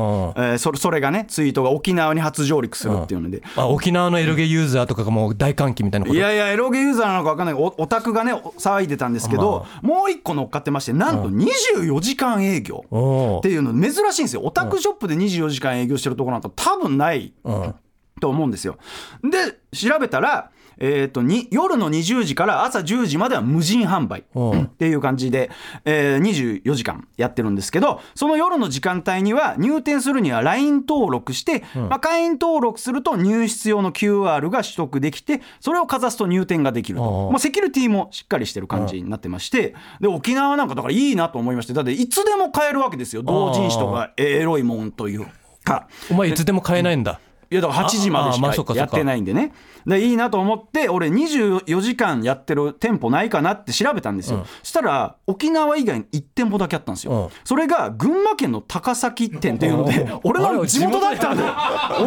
ーそれそれがねツイートが沖縄に初上陸するっていうので、あ沖縄のエロゲユーザーとかがもう大歓喜みたいなこと？いやいやエロゲユーザーなのか分かんない。おオタクがねお騒いでたんですけど、もう一個乗っかってましてなんと24時間営業おっていうの珍しいんですよ。オタクショップで24時間営業してるところなんか多分ないうんと思うんですよ。で調べたらえー、とに夜の20時から朝10時までは無人販売う。んっていう感じで、えー24時間やってるんですけどその夜の時間帯には入店するには LINE 登録して、まあ、会員登録すると入室用の QR が取得できてそれをかざすと入店ができると、う。んまあ、セキュリティもしっかりしてる感じになってまして。で沖縄なんかだからいいなと思いまして。だっていつでも買えるわけですよ。同人誌とかエロいもんというか。お前いつでも買えないんだいやだから8時までしか。やってないんでねでいいなと思って俺24時間やってる店舗ないかなって調べたんですよ、そしたら沖縄以外に1店舗だけあったんですよ、うん。それが群馬県の高崎店っていうので俺の地元だったんだよ。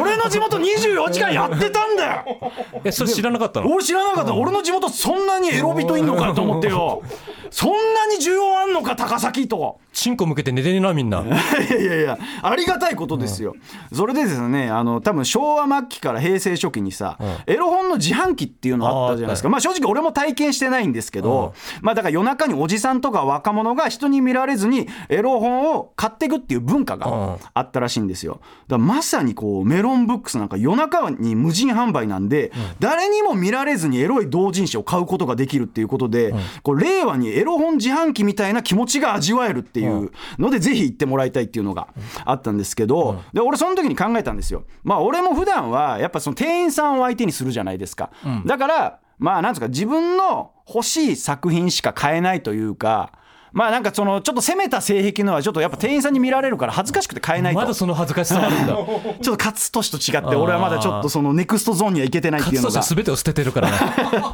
俺の地元24時間やってたんだよ。えそれ知らなかったの？俺知らなかった。俺の地元そんなにエロ人いんのかと思ってよ。そんなに需要あんのか高崎と。チンコ向けて寝てねえなみんな。いやいやいやありがたいことですよ、それでですねあの多分昭和末期から平成初期にさ、エロ本の自販機っていうのあったじゃないですか。まあ正直俺も体験してないんですけど、まあだから夜中におじさんとか若者が人に見られずにエロ本を買っていくっていう文化うん。があったらしいんですよ。だからまさにこうメロンブックスなんか夜中に無人販売なんで、誰にも見られずにエロい同人誌を買うことができるっていうことで、こう令和にエロ本自販機みたいな気持ちが味わえるっていうので、ぜひ行ってもらいたいっていうのがあったんですけど、で俺その時に考えたんですよ。まあ俺も普段はやっぱその店員さんを相手にするじゃないですか。だからまあなんですか自分の欲しい作品しか買えないというか。まあなんかそのちょっと攻めた性癖のはちょっとやっぱ店員さんに見られるから恥ずかしくて買えないと。まだその恥ずかしさあるんだ。ちょっと勝利と違って俺はまだちょっとそのネクストゾーンには行けてないっていうのが。勝全てを捨ててるからね。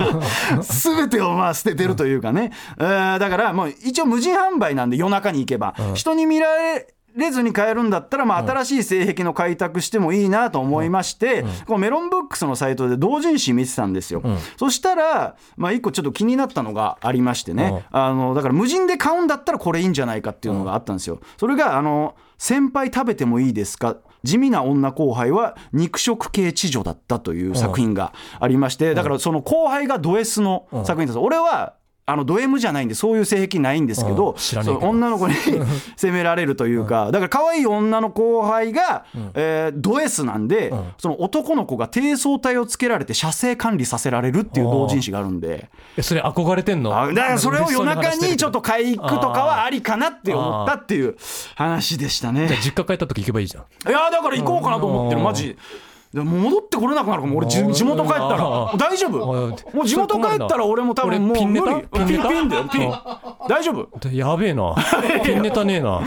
全てをまあ捨ててるというかね、えーだからもう一応無人販売なんで夜中に行けば、人に見られれずに買えるんだったら、まあ、新しい性癖の開拓してもいいなと思いまして、このメロンブックスのサイトで同人誌見てたんですよ、そしたら、まあ、一個ちょっと気になったのがありましてね、あのだから無人で買うんだったらこれいいんじゃないかっていうのがあったんですよ。それがあの先輩食べてもいいですか？地味な女後輩は肉食系知女だったという作品がありまして、だからその後輩がド S の作品です。俺はあのド M じゃないんでそういう性癖ないんですけど、女の子に 責められるというか、だから可愛い女の後輩が、えード S なんで、その男の子が低層体をつけられて射精管理させられるっていう同人誌があるんで、えそれ憧れてんの？あだからそれを夜中にちょっと買い行くとかはありかなって思ったっていう話でしたね。あ実家帰った時行けばいいじゃん。いやだから行こうかなと思ってるうん。マジでも戻ってこれなくなるかも。俺地地元帰ったら。あ大丈夫？あもう地元帰ったら俺も多分もう無理。ピンピンだよピン。大丈夫？やべえな。ピンネタねえな。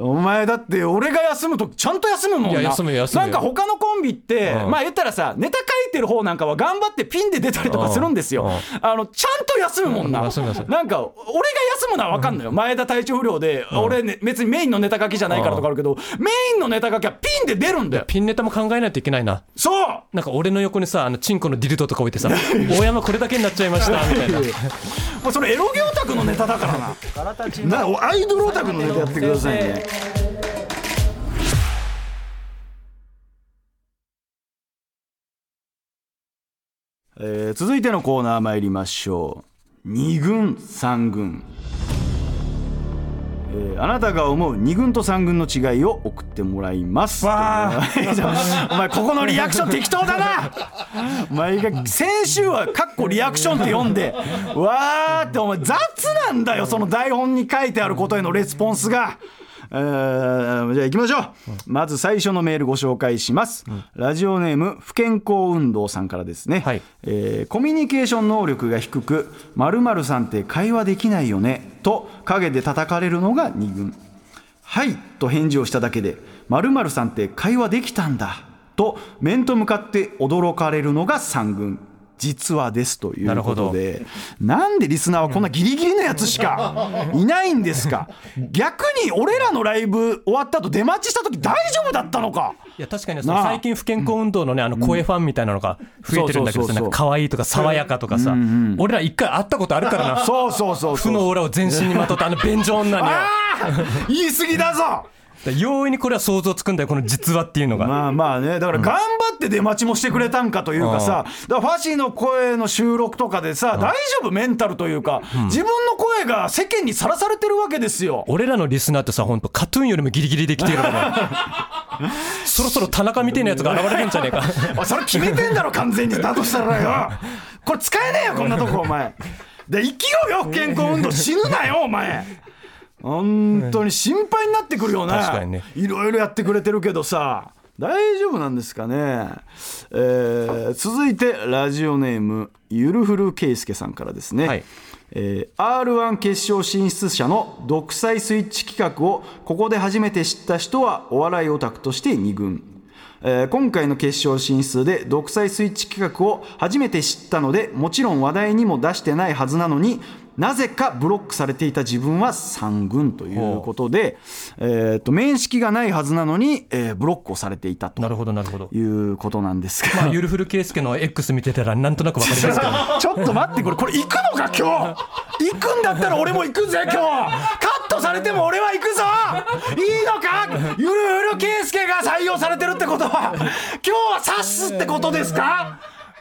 お前だって俺が休むとちゃんと休むもんな。休むよ休むよ。なんか他のコンビってうん。まあ言ったらさネタ書いてる方なんかは頑張ってピンで出たりとかするんですよ。あのちゃんと休むもんな。なんか俺が休むのは分かんのよ。前田体調不良で俺ね別にメインのネタ書きじゃないからとかあるけどメインのネタ書きはピンで出るんだよ。ピンネタも考えないといけないな。そう！なんか俺の横にさあのチンコのディルドとか置いてさ 大山これだけになっちゃいましたみたいな。もうそれエロゲオタクのネタだからな。なアイドルオタクのネタやってくださいね。えー続いてのコーナー参りましょう。2軍3軍、えーあなたが思う2軍と3軍の違いを送ってもらいます。わ お前ここのリアクション適当だな。お前が先週は「かっこリアクション」って読んで。わーってお前雑なんだよその台本に書いてあることへのレスポンスが。えーじゃあ行きましょう、まず最初のメールご紹介します、ラジオネーム不健康運動さんからですね、はい。えーコミュニケーション能力が低く〇〇さんって会話できないよねと陰で叩かれるのが2軍。はいと返事をしただけで〇〇さんって会話できたんだと面と向かって驚かれるのが3軍実はですということでなんでリスナーはこんなギリギリのやつしか いないんですか？逆に俺らのライブ終わった後出待ちした時大丈夫だったのか？いや確かに最近不健康運動のねあの声ファンみたいなのが増えてるんだけどか可愛いとか爽やかとかさ。俺ら一回会ったことあるからな。そうそうそう負のオーラを全身にまとったあの便所女に言い過ぎだぞ容易にこれは想像つくんだよこの実話っていうのが。まあまあね。だから頑張って出待ちもしてくれたんかというかさ、だからファシーの声の収録とかでさ、大丈夫メンタルというか、自分の声が世間にさらされてるわけですよ。俺らのリスナーってさ本当カトゥーンよりもギリギリで来てるから そろそろ田中みたいなやつが現れるんじゃねえか。それ決めてんだろ完全に。だとしたらよ。これ使えねえよこんなとこお前。で生きよ健康運動。死ぬなよお前本当に心配になってくるよな確かにね。いろいろやってくれてるけどさ。大丈夫なんですかね、えー続いてラジオネームゆるふるけいすけさんからですね、はい。えー r 1決勝進出者の独裁スイッチ企画をここで初めて知った人はお笑いオタクとして2軍。えー今回の決勝進出で独裁スイッチ企画を初めて知ったのでもちろん話題にも出してないはずなのになぜかブロックされていた自分は3軍ということで、えー、と面識がないはずなのに、えーブロックをされていたとなるほどなるほど。いうことなんですが、まあゆるふる圭介の X 見てたらなんとなくわかりますけど。ちょっと待ってこれこれ行くのか今日？行くんだったら俺も行くぜ今日カットされても俺は行くぞ！いいのか？ゆるゆる圭介が採用されてるってことは今日は刺すってことですか？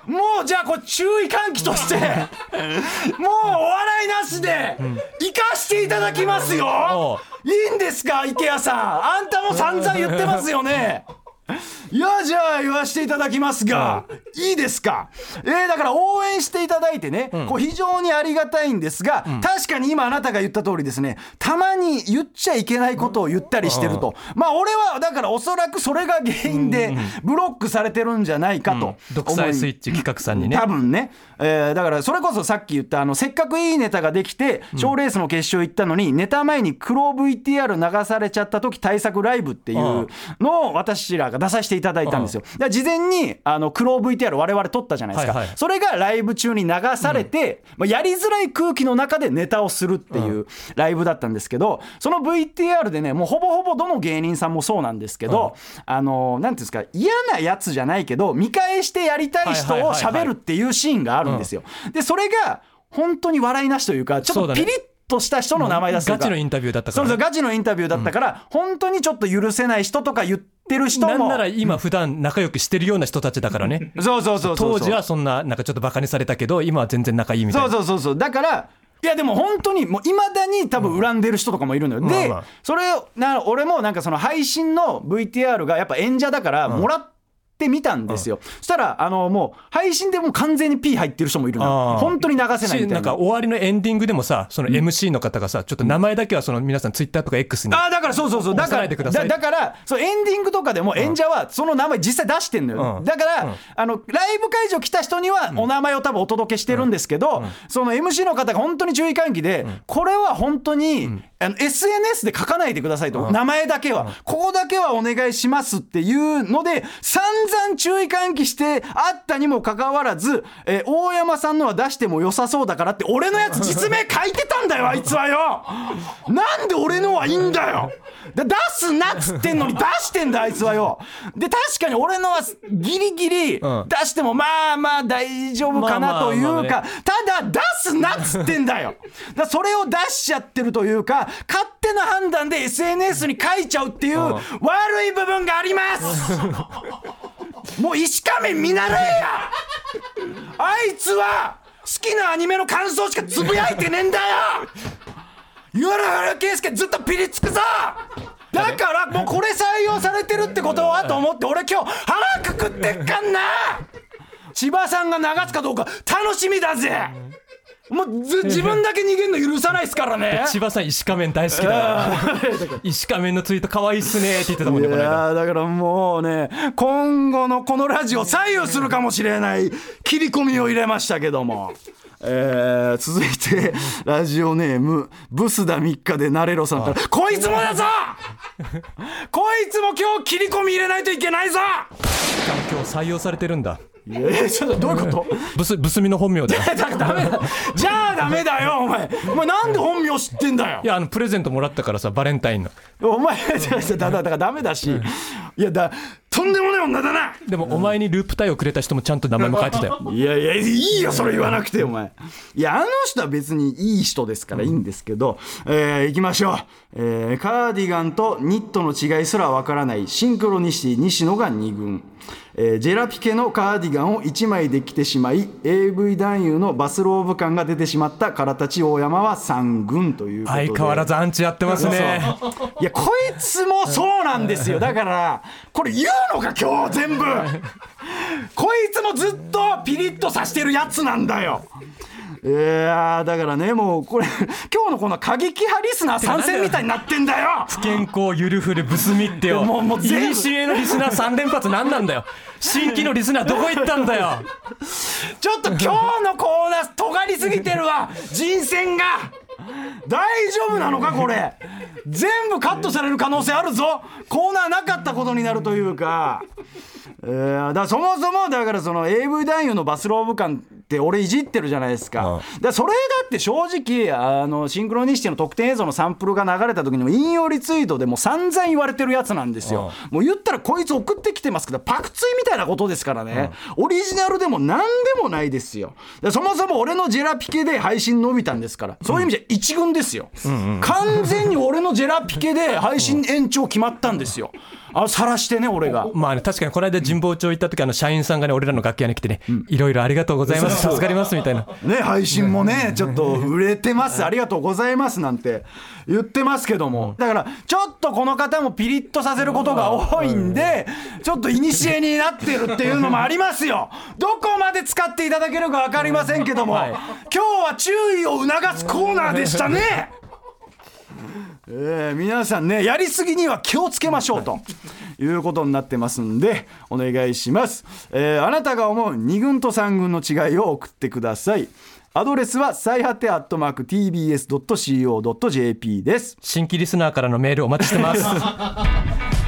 もうじゃあこれ注意喚起としてもうお笑いなしで行かしていただきますよ。いいんですか池谷さん。あんたも散々言ってますよねいやじゃあ言わせていただきますが、いいですか、えーだから応援していただいてね、こう非常にありがたいんですが、確かに今あなたが言った通りですねたまに言っちゃいけないことを言ったりしてると、まあ俺はだからおそらくそれが原因でブロックされてるんじゃないかと独裁スイッチ企画さんにね。多分ね、えーだからそれこそさっき言ったあのせっかくいいネタができて賞レースの決勝行ったのに、ネタ前に黒 VTR 流されちゃった時対策ライブっていうのを私らが出させていただいたんですよ。だから事前にあの黒 VTR 我々撮ったじゃないですか、はいはい。それがライブ中に流されて、まあ、やりづらい空気の中でネタをするっていうライブだったんですけどその VTR でねもうほぼほぼどの芸人さんもそうなんですけど、あのなんていうんですか嫌なやつじゃないけど見返してやりたい人をはいはいはいはい。喋るっていうシーンがあるんですよ。でそれが本当に笑いなしというかちょっとピリッとした人の名前出すガチのインタビューだったかそうらね、そうガチのインタビューだったから、本当にちょっと許せない人とか言ってる人も。なんなら今普段仲良くしてるような人たちだからね。そうそうそうそう当時はそんななんかちょっとバカにされたけど今は全然仲いいみたいな。そうそうそうそう。だからいやでも本当にもういまだに多分恨んでる人とかもいるのよ、で、まあまあ。それをな俺もなんかその配信の VTR がやっぱ演者だからもらってみたんですよ、そしたらあのもう配信でもう完全に P 入ってる人もいるのよ。あー本当に流せないみたいな。しなんか終わりのエンディングでもさその MC の方がさちょっと名前だけはその皆さんツイッターとか X にああだからそうそうそう。だからないでください。だだからそうエンディングとかでも演者はその名前実際出してんのよ、うん。だから、うん。あのライブ会場来た人にはお名前を多分お届けしてるんですけど、その MC の方が本当に注意喚起で、これは本当に、あの SNS で書かないでくださいと、名前だけは、ここだけはお願いしますっていうので散々注意喚起してあったにもかかわらず、えー大山さんのは出しても良さそうだからって俺のやつ実名書いてたんだよあいつはよ。なんで俺のはいいんだよ。で出すなっつってんのに出してんだあいつはよ。で確かに俺のはギリギリ出ん。してもまあまあ大丈夫かなというか、ただ出すなっつってんだよ。だそれを出しちゃってるというか勝手な判断で SNS に書いちゃうっていう悪い部分がありますもう石仮面見習えや！あいつは好きなアニメの感想しかつぶやいてねえんだよ！ゆらゆるけいすけずっとピリつくぞ！だからもうこれ採用されてるってことはと思って俺今日腹くくってっかんな！千葉さんが流すかどうか楽しみだぜ！もうず自分だけ逃げんの許さないっすからね。千葉さん石仮面大好きだ 石仮面のツイート可愛いっすねって言ってたもんねいやーだからもうね今後のこのラジオ左右するかもしれない切り込みを入れましたけども。えー続いてラジオネームブスダ3日でナレロさんから。こいつもだぞ！こいつも今日切り込み入れないといけないぞ！今日採用されてるんだいやちょっとどういうこと？ブスブスミの本名だよ。だからダメだ。じゃあダメだよお前。お前なんで本名知ってんだよ？いやあのプレゼントもらったからさバレンタインの。お前だだだからダメだし。いやだとんでもない女だな。でもお前にループタイをくれた人もちゃんと名前も書いてたよ。いやいやいいよそれ言わなくてお前。いやあの人は別にいい人ですからいいんですけど、えー行きましょう、えーカーディガンとニットの違いすらわからないシンクロニシティ西野が2軍えージェラピケのカーディガンを1枚で着てしまい AV 男優のバスローブ感が出てしまった唐立大山は3軍ということで。相変わらずアンチやってますね。いやこいつもそうなんですよ。だからこれ言うのか今日全部。こいつもずっとピリッとさしてるやつなんだよいやーだからねもうこれ 今日のこの過激派リスナー参戦みたいになってんだよ。健康ゆるふるブスミってよ。もうもう全部。いにしえのリスナー3連発何なんだよ。新規のリスナーどこ行ったんだよ。ちょっと今日のコーナー尖りすぎてるわ。人選が大丈夫なのかこれ。全部カットされる可能性あるぞ。コーナーなかったことになるというか。えー、だそもそもだからその AV 男優のバスローブ感って俺いじってるじゃないですか,、だそれだって正直あのシンクロニシティの特典映像のサンプルが流れた時にも引用リツイートでもう散々言われてるやつなんですよ、もう言ったらこいつ送ってきてます。けどパクツイみたいなことですからね、オリジナルでも何でもないですよ。でそもそも俺のジェラピケで配信伸びたんですから。そういう意味じゃ一軍ですよ、完全に俺のジェラピケで配信延長決まったんですよ。あ晒してね俺が。まあね、確かにこの間神保町行った時あの社員さんがね俺らの楽屋に来てね、いろいろありがとうございます助かりますみたいな。ね、配信もね、ちょっと売れてます、ありがとうございますなんて言ってますけども、だから、ちょっとこの方もピリッとさせることが多いんで、ちょっと古になってるっていうのもありますよ。どこまで使っていただけるか分かりませんけども、今日は注意を促すコーナーでしたね。えー、皆さんねやりすぎには気をつけましょうとい。うことになってますんでお願いします、えーあなたが思う2軍と3軍の違いを送ってください。アドレスは最果てアットマーク TBS.CO.JP です。新規リスナーからのメールお待ちしてます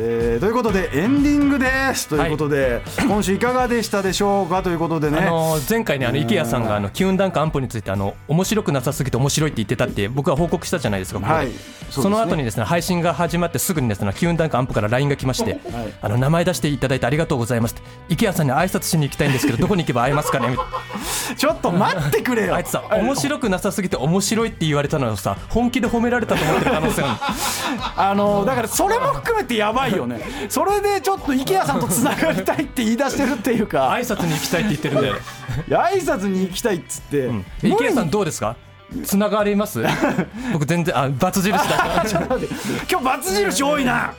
えーということでエンディングです。ということで、今週いかがでしたでしょうか？ということでね、あの前回ねあの池谷さんがあの機運ダンク安保についてあの面白くなさすぎて面白いって言ってたって僕は報告したじゃないですか、はい。そその後にですね配信が始まってすぐにですね機運ダンク安保から LINE が来まして、あの名前出していただいてありがとうございます池谷さんに挨拶しに行きたいんですけどどこに行けば会えますかね？ちょっと待ってくれよ。あいつさ面白くなさすぎて面白いって言われたのをさ本気で褒められたと思ってる可能性あるあのだからそれも含めてやばいよね。それでちょっと池谷さんとつながりたいって言い出してるっていうか。挨拶に行きたいって言ってるんだよ いや挨拶に行きたいっつって、池谷さんどうですか？つながります？僕全然あバツ印だ。今日バツ印多いな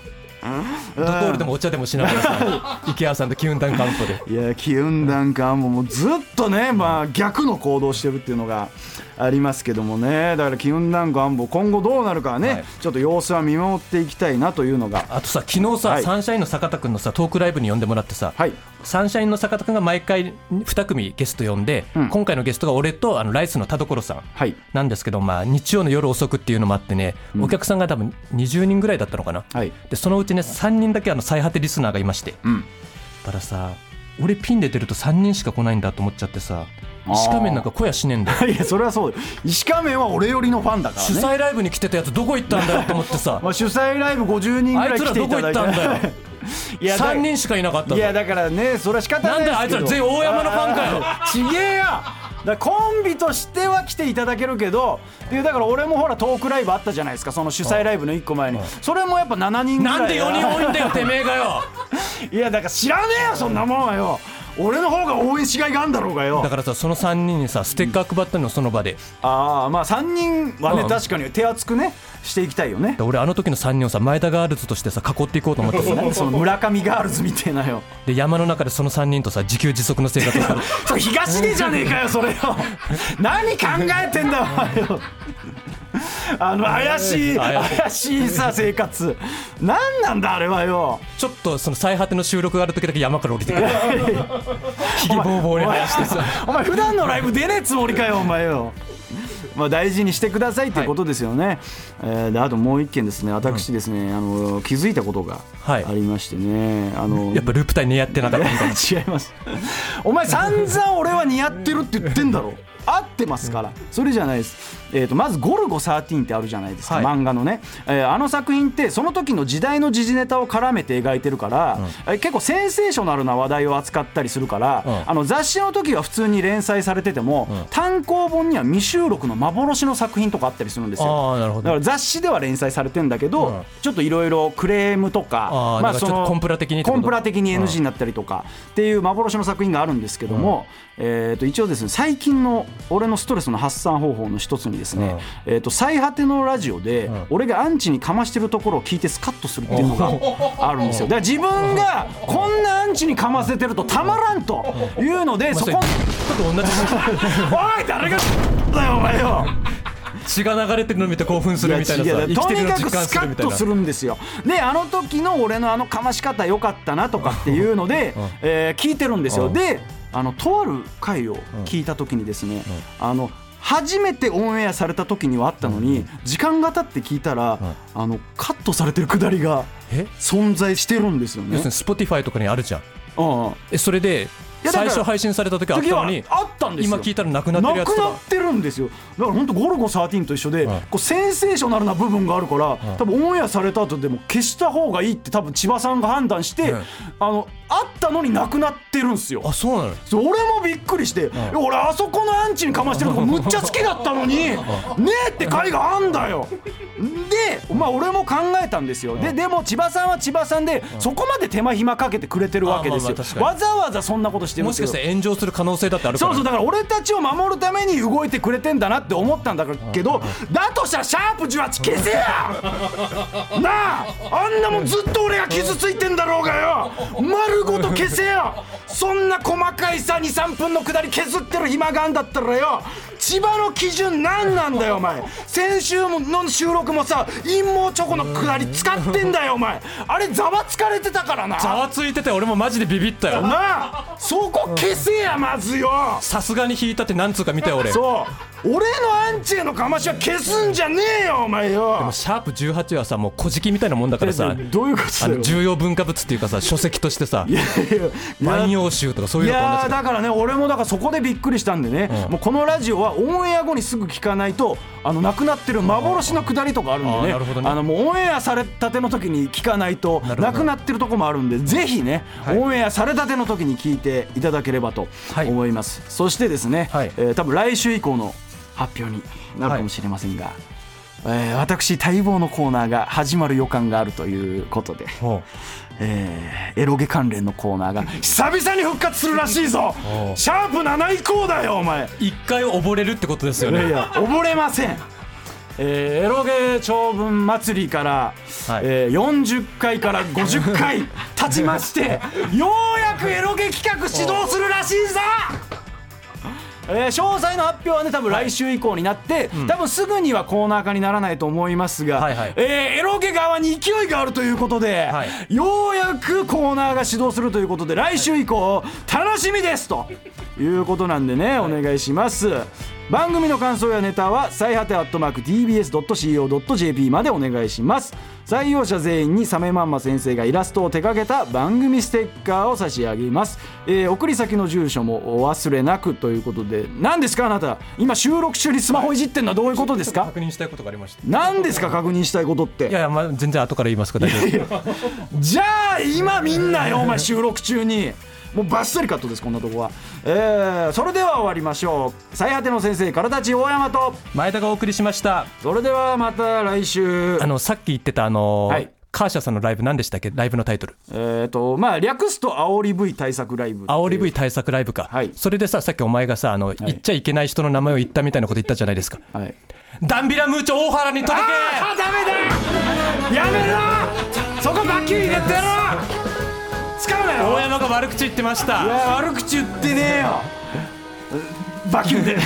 ドトールでもお茶でもしながらさ 池谷さんと機運ダンク安保で。いや機運弾感ももうずっとね、まあ、逆の行動してるっていうのがありますけどもね。だから機運弾感も今後どうなるかはね、はい。ちょっと様子は見守っていきたいなというのが。あとさ昨日さ、はい。サンシャインの坂田君のさトークライブに呼んでもらってさ、はいサンシャインの坂田君が毎回2組ゲスト呼んで、うん。今回のゲストが俺とあのライスの田所さんはい。なんですけど、まあ、日曜の夜遅くっていうのもあってね、お客さんが多分20人ぐらいだったのかな、はい。でそのうちね3人だけあの最果てリスナーがいまして、うん。だからさ俺ピンで出ると3人しか来ないんだと思っちゃってさ石仮面なんか来やしねえんだよ。いやそれはそう石仮面は俺よりのファンだからね。主催ライブに来てたやつどこ行ったんだよと思ってさ。まあ、主催ライブ50人ぐあいらい来てつらどこ行いただいて。ったんだよ。いやだ3人しかいなかったぞ。いやだからねそれは仕方ないなんであいつら全員大山のファンかよ。ちげえやだコンビとしては来ていただけるけどでだから俺もほらトークライブあったじゃないですか。その主催ライブの1個前に。それもやっぱ7人ぐらいなんで4人多いんだよてめえがよ。いやだから知らねえよそんなもんはよ俺の方が応援しがいがあんだろうがよ。だからさその3人にさステッカー配ったのその場で。ああまあ3人はね、うん。確かに手厚くねしていきたいよね。で俺あの時の3人をさ前田ガールズとしてさ囲っていこうと思ってさ何その村上ガールズみたいなよ。で山の中でその3人とさ自給自足の生活を。するそれ東出じゃねえかよそれよ。何考えてんだよお前よ あの怪しい 怪しいさ生活。何なんだあれはよ。ちょっとその最果ての収録がある時だけ山から降りてくる。ひげぼうぼうに生やしてさ。お前普段のライブ出ねえつもりかよお前よ。まあ大事にしてくださいとい。うことですよね、えーであともう一件ですね。私ですね、あの気づいたことがはい。ありましてね、あのやっぱループ隊ねやってなかったみたいな。違います。お前散々俺は似合ってるって言ってんだろ合ってますからそれじゃないです、えー、とまず「ゴルゴ13」ってあるじゃないですか、はい。漫画のね、えーあの作品ってその時の時代の時事ネタを絡めて描いてるから、えー結構センセーショナルな話題を扱ったりするから、うん。あの雑誌の時は普通に連載されてても、単行本には未収録の幻の作品とかあったりするんですよ。だから雑誌では連載されてんだけど、うん。ちょっといろいろクレームとかあーだからちょっとコンプラ的にコンプラ的に NG になったりとかっていう幻の作品があるんですけども、えー、と一応ですね最近の俺のストレスの発散方法の一つにですね、えー、と最果てのラジオで俺がアンチにかましてるところを聞いてスカッとするっていうのがあるんですよ。だから自分がこんなアンチにかませてるとたまらんというのでそこちょっと同じ。おい誰がだよお前よ血が流れてるの見て興奮するみたいなとにかくスカッとするんですよ。であの時の俺のあのかまし方良かったなとかっていうので、えー聞いてるんですよ、うん。であのとある回を聞いた時にですね、あの初めてオンエアされた時にはあったのに、時間が経って聞いたら、あのカットされてるくだりがえ？存在してるんですよね。要するに Spotify とかにあるじゃん。うんうんえそれで最初配信された時あったのにあったんですよ。今聞いたらなくなってるやつなくなってるんですよ。だから本当ゴルゴ13と一緒で、はいこうセンセーショナルな部分があるから、多分オンエアされた後でも消した方がいいって多分千葉さんが判断して、はいあのあったのになくなってるんですよ。あそうなの？俺もびっくりして、いや俺あそこのアンチにかましてるとこむっちゃ好きだったのにねえって回があんだよ。でまあ俺も考えたんですよ。ででも千葉さんは千葉さんでそこまで手間暇かけてくれてるわけですよ。あまあまあわざわざそんなことしてるんもしかして炎上する可能性だってあるから。そうそうだから俺たちを守るために動いてくれてんだなって思ったんだけどだとしたらシャープ18消せや！なああんなもんずっと俺が傷ついてんだろうがよ！丸ごと消せよ。そんな細かいさ23分のくだり削ってる暇があんだったらよ。千葉の基準何なんだよお前。先週の収録もさ陰謀チョコのくだり使ってんだよお前。あれざわつかれてたからな。ざわついてて俺もマジでビビったよ。なあそこ消せやまずよ。さすがに引いたって何つうか見たよ俺。そう。俺のアンチへのかましは消すんじゃねえよお前よ。シャープ18はさもう小じみたいなもんだからさどういうことあの重要文化物っていうかさ書籍としてさいやい万や葉集とかそういいうのと同やだからね俺もだからそこでびっくりしたんでね、もうこのラジオはオンエア後にすぐ聞かないとあのなくなってる幻のくだりとかあるんでね。あのもうオンエアされたての時に聞かないとなくなってるとこもあるんでぜひね、はい。オンエアされたての時に聞いていただければとはい。思います、そしてですね、はい。えー多分来週以降の発表になるかもしれませんが、えー私待望のコーナーが始まる予感があるということで。ほえーエロゲ関連のコーナーが久々に復活するらしいぞ。シャープ7以降だよお前。う一回溺れるってことですよね。いやいや溺れません。えーエロゲ長文祭りから、はい。えー40回から50回経ちまして ようやくエロゲ企画始動するらしいぞえー詳細の発表はね多分来週以降になって、多分すぐにはコーナー化にならないと思いますが、はいはい。えーエロゲ側に勢いがあるということで、はい。ようやくコーナーが始動するということで来週以降楽しみですということなんでね、お願いします。番組の感想やネタは最果てアットマーク TBS.CO.JP までお願いします採用者全員にサメマンマ先生がイラストを手掛けた番組ステッカーを差し上げます、えー送り先の住所もお忘れなくということで何ですかあなた？今収録中にスマホいじってんのはどういうことですか？確認したいことがありまして。何ですか確認したいことって？いやいや、まあ、全然後から言いますから大丈夫 じゃあ今みんなよお前収録中にもうバッサリカットですこんなとこは、えーそれでは終わりましょう。最果ての先生からたち大山と前田がお送りしました。それではまた来週。あのさっき言ってたあのーはい。カーシャさんのライブ何でしたっけ？ライブのタイトル。えっ、とまあ略すと煽り V 対策ライブ煽り V 対策ライブか、はい。それでささっきお前がさあの、言っちゃいけない人の名前を言ったみたいなこと言ったじゃないですか。はい。ダンビラムーチョ大原に届けあダメだやめろそこバッキリ入れてやろ使うなよ。大山が悪口言ってました。いや悪口言ってねえよ。バキュンで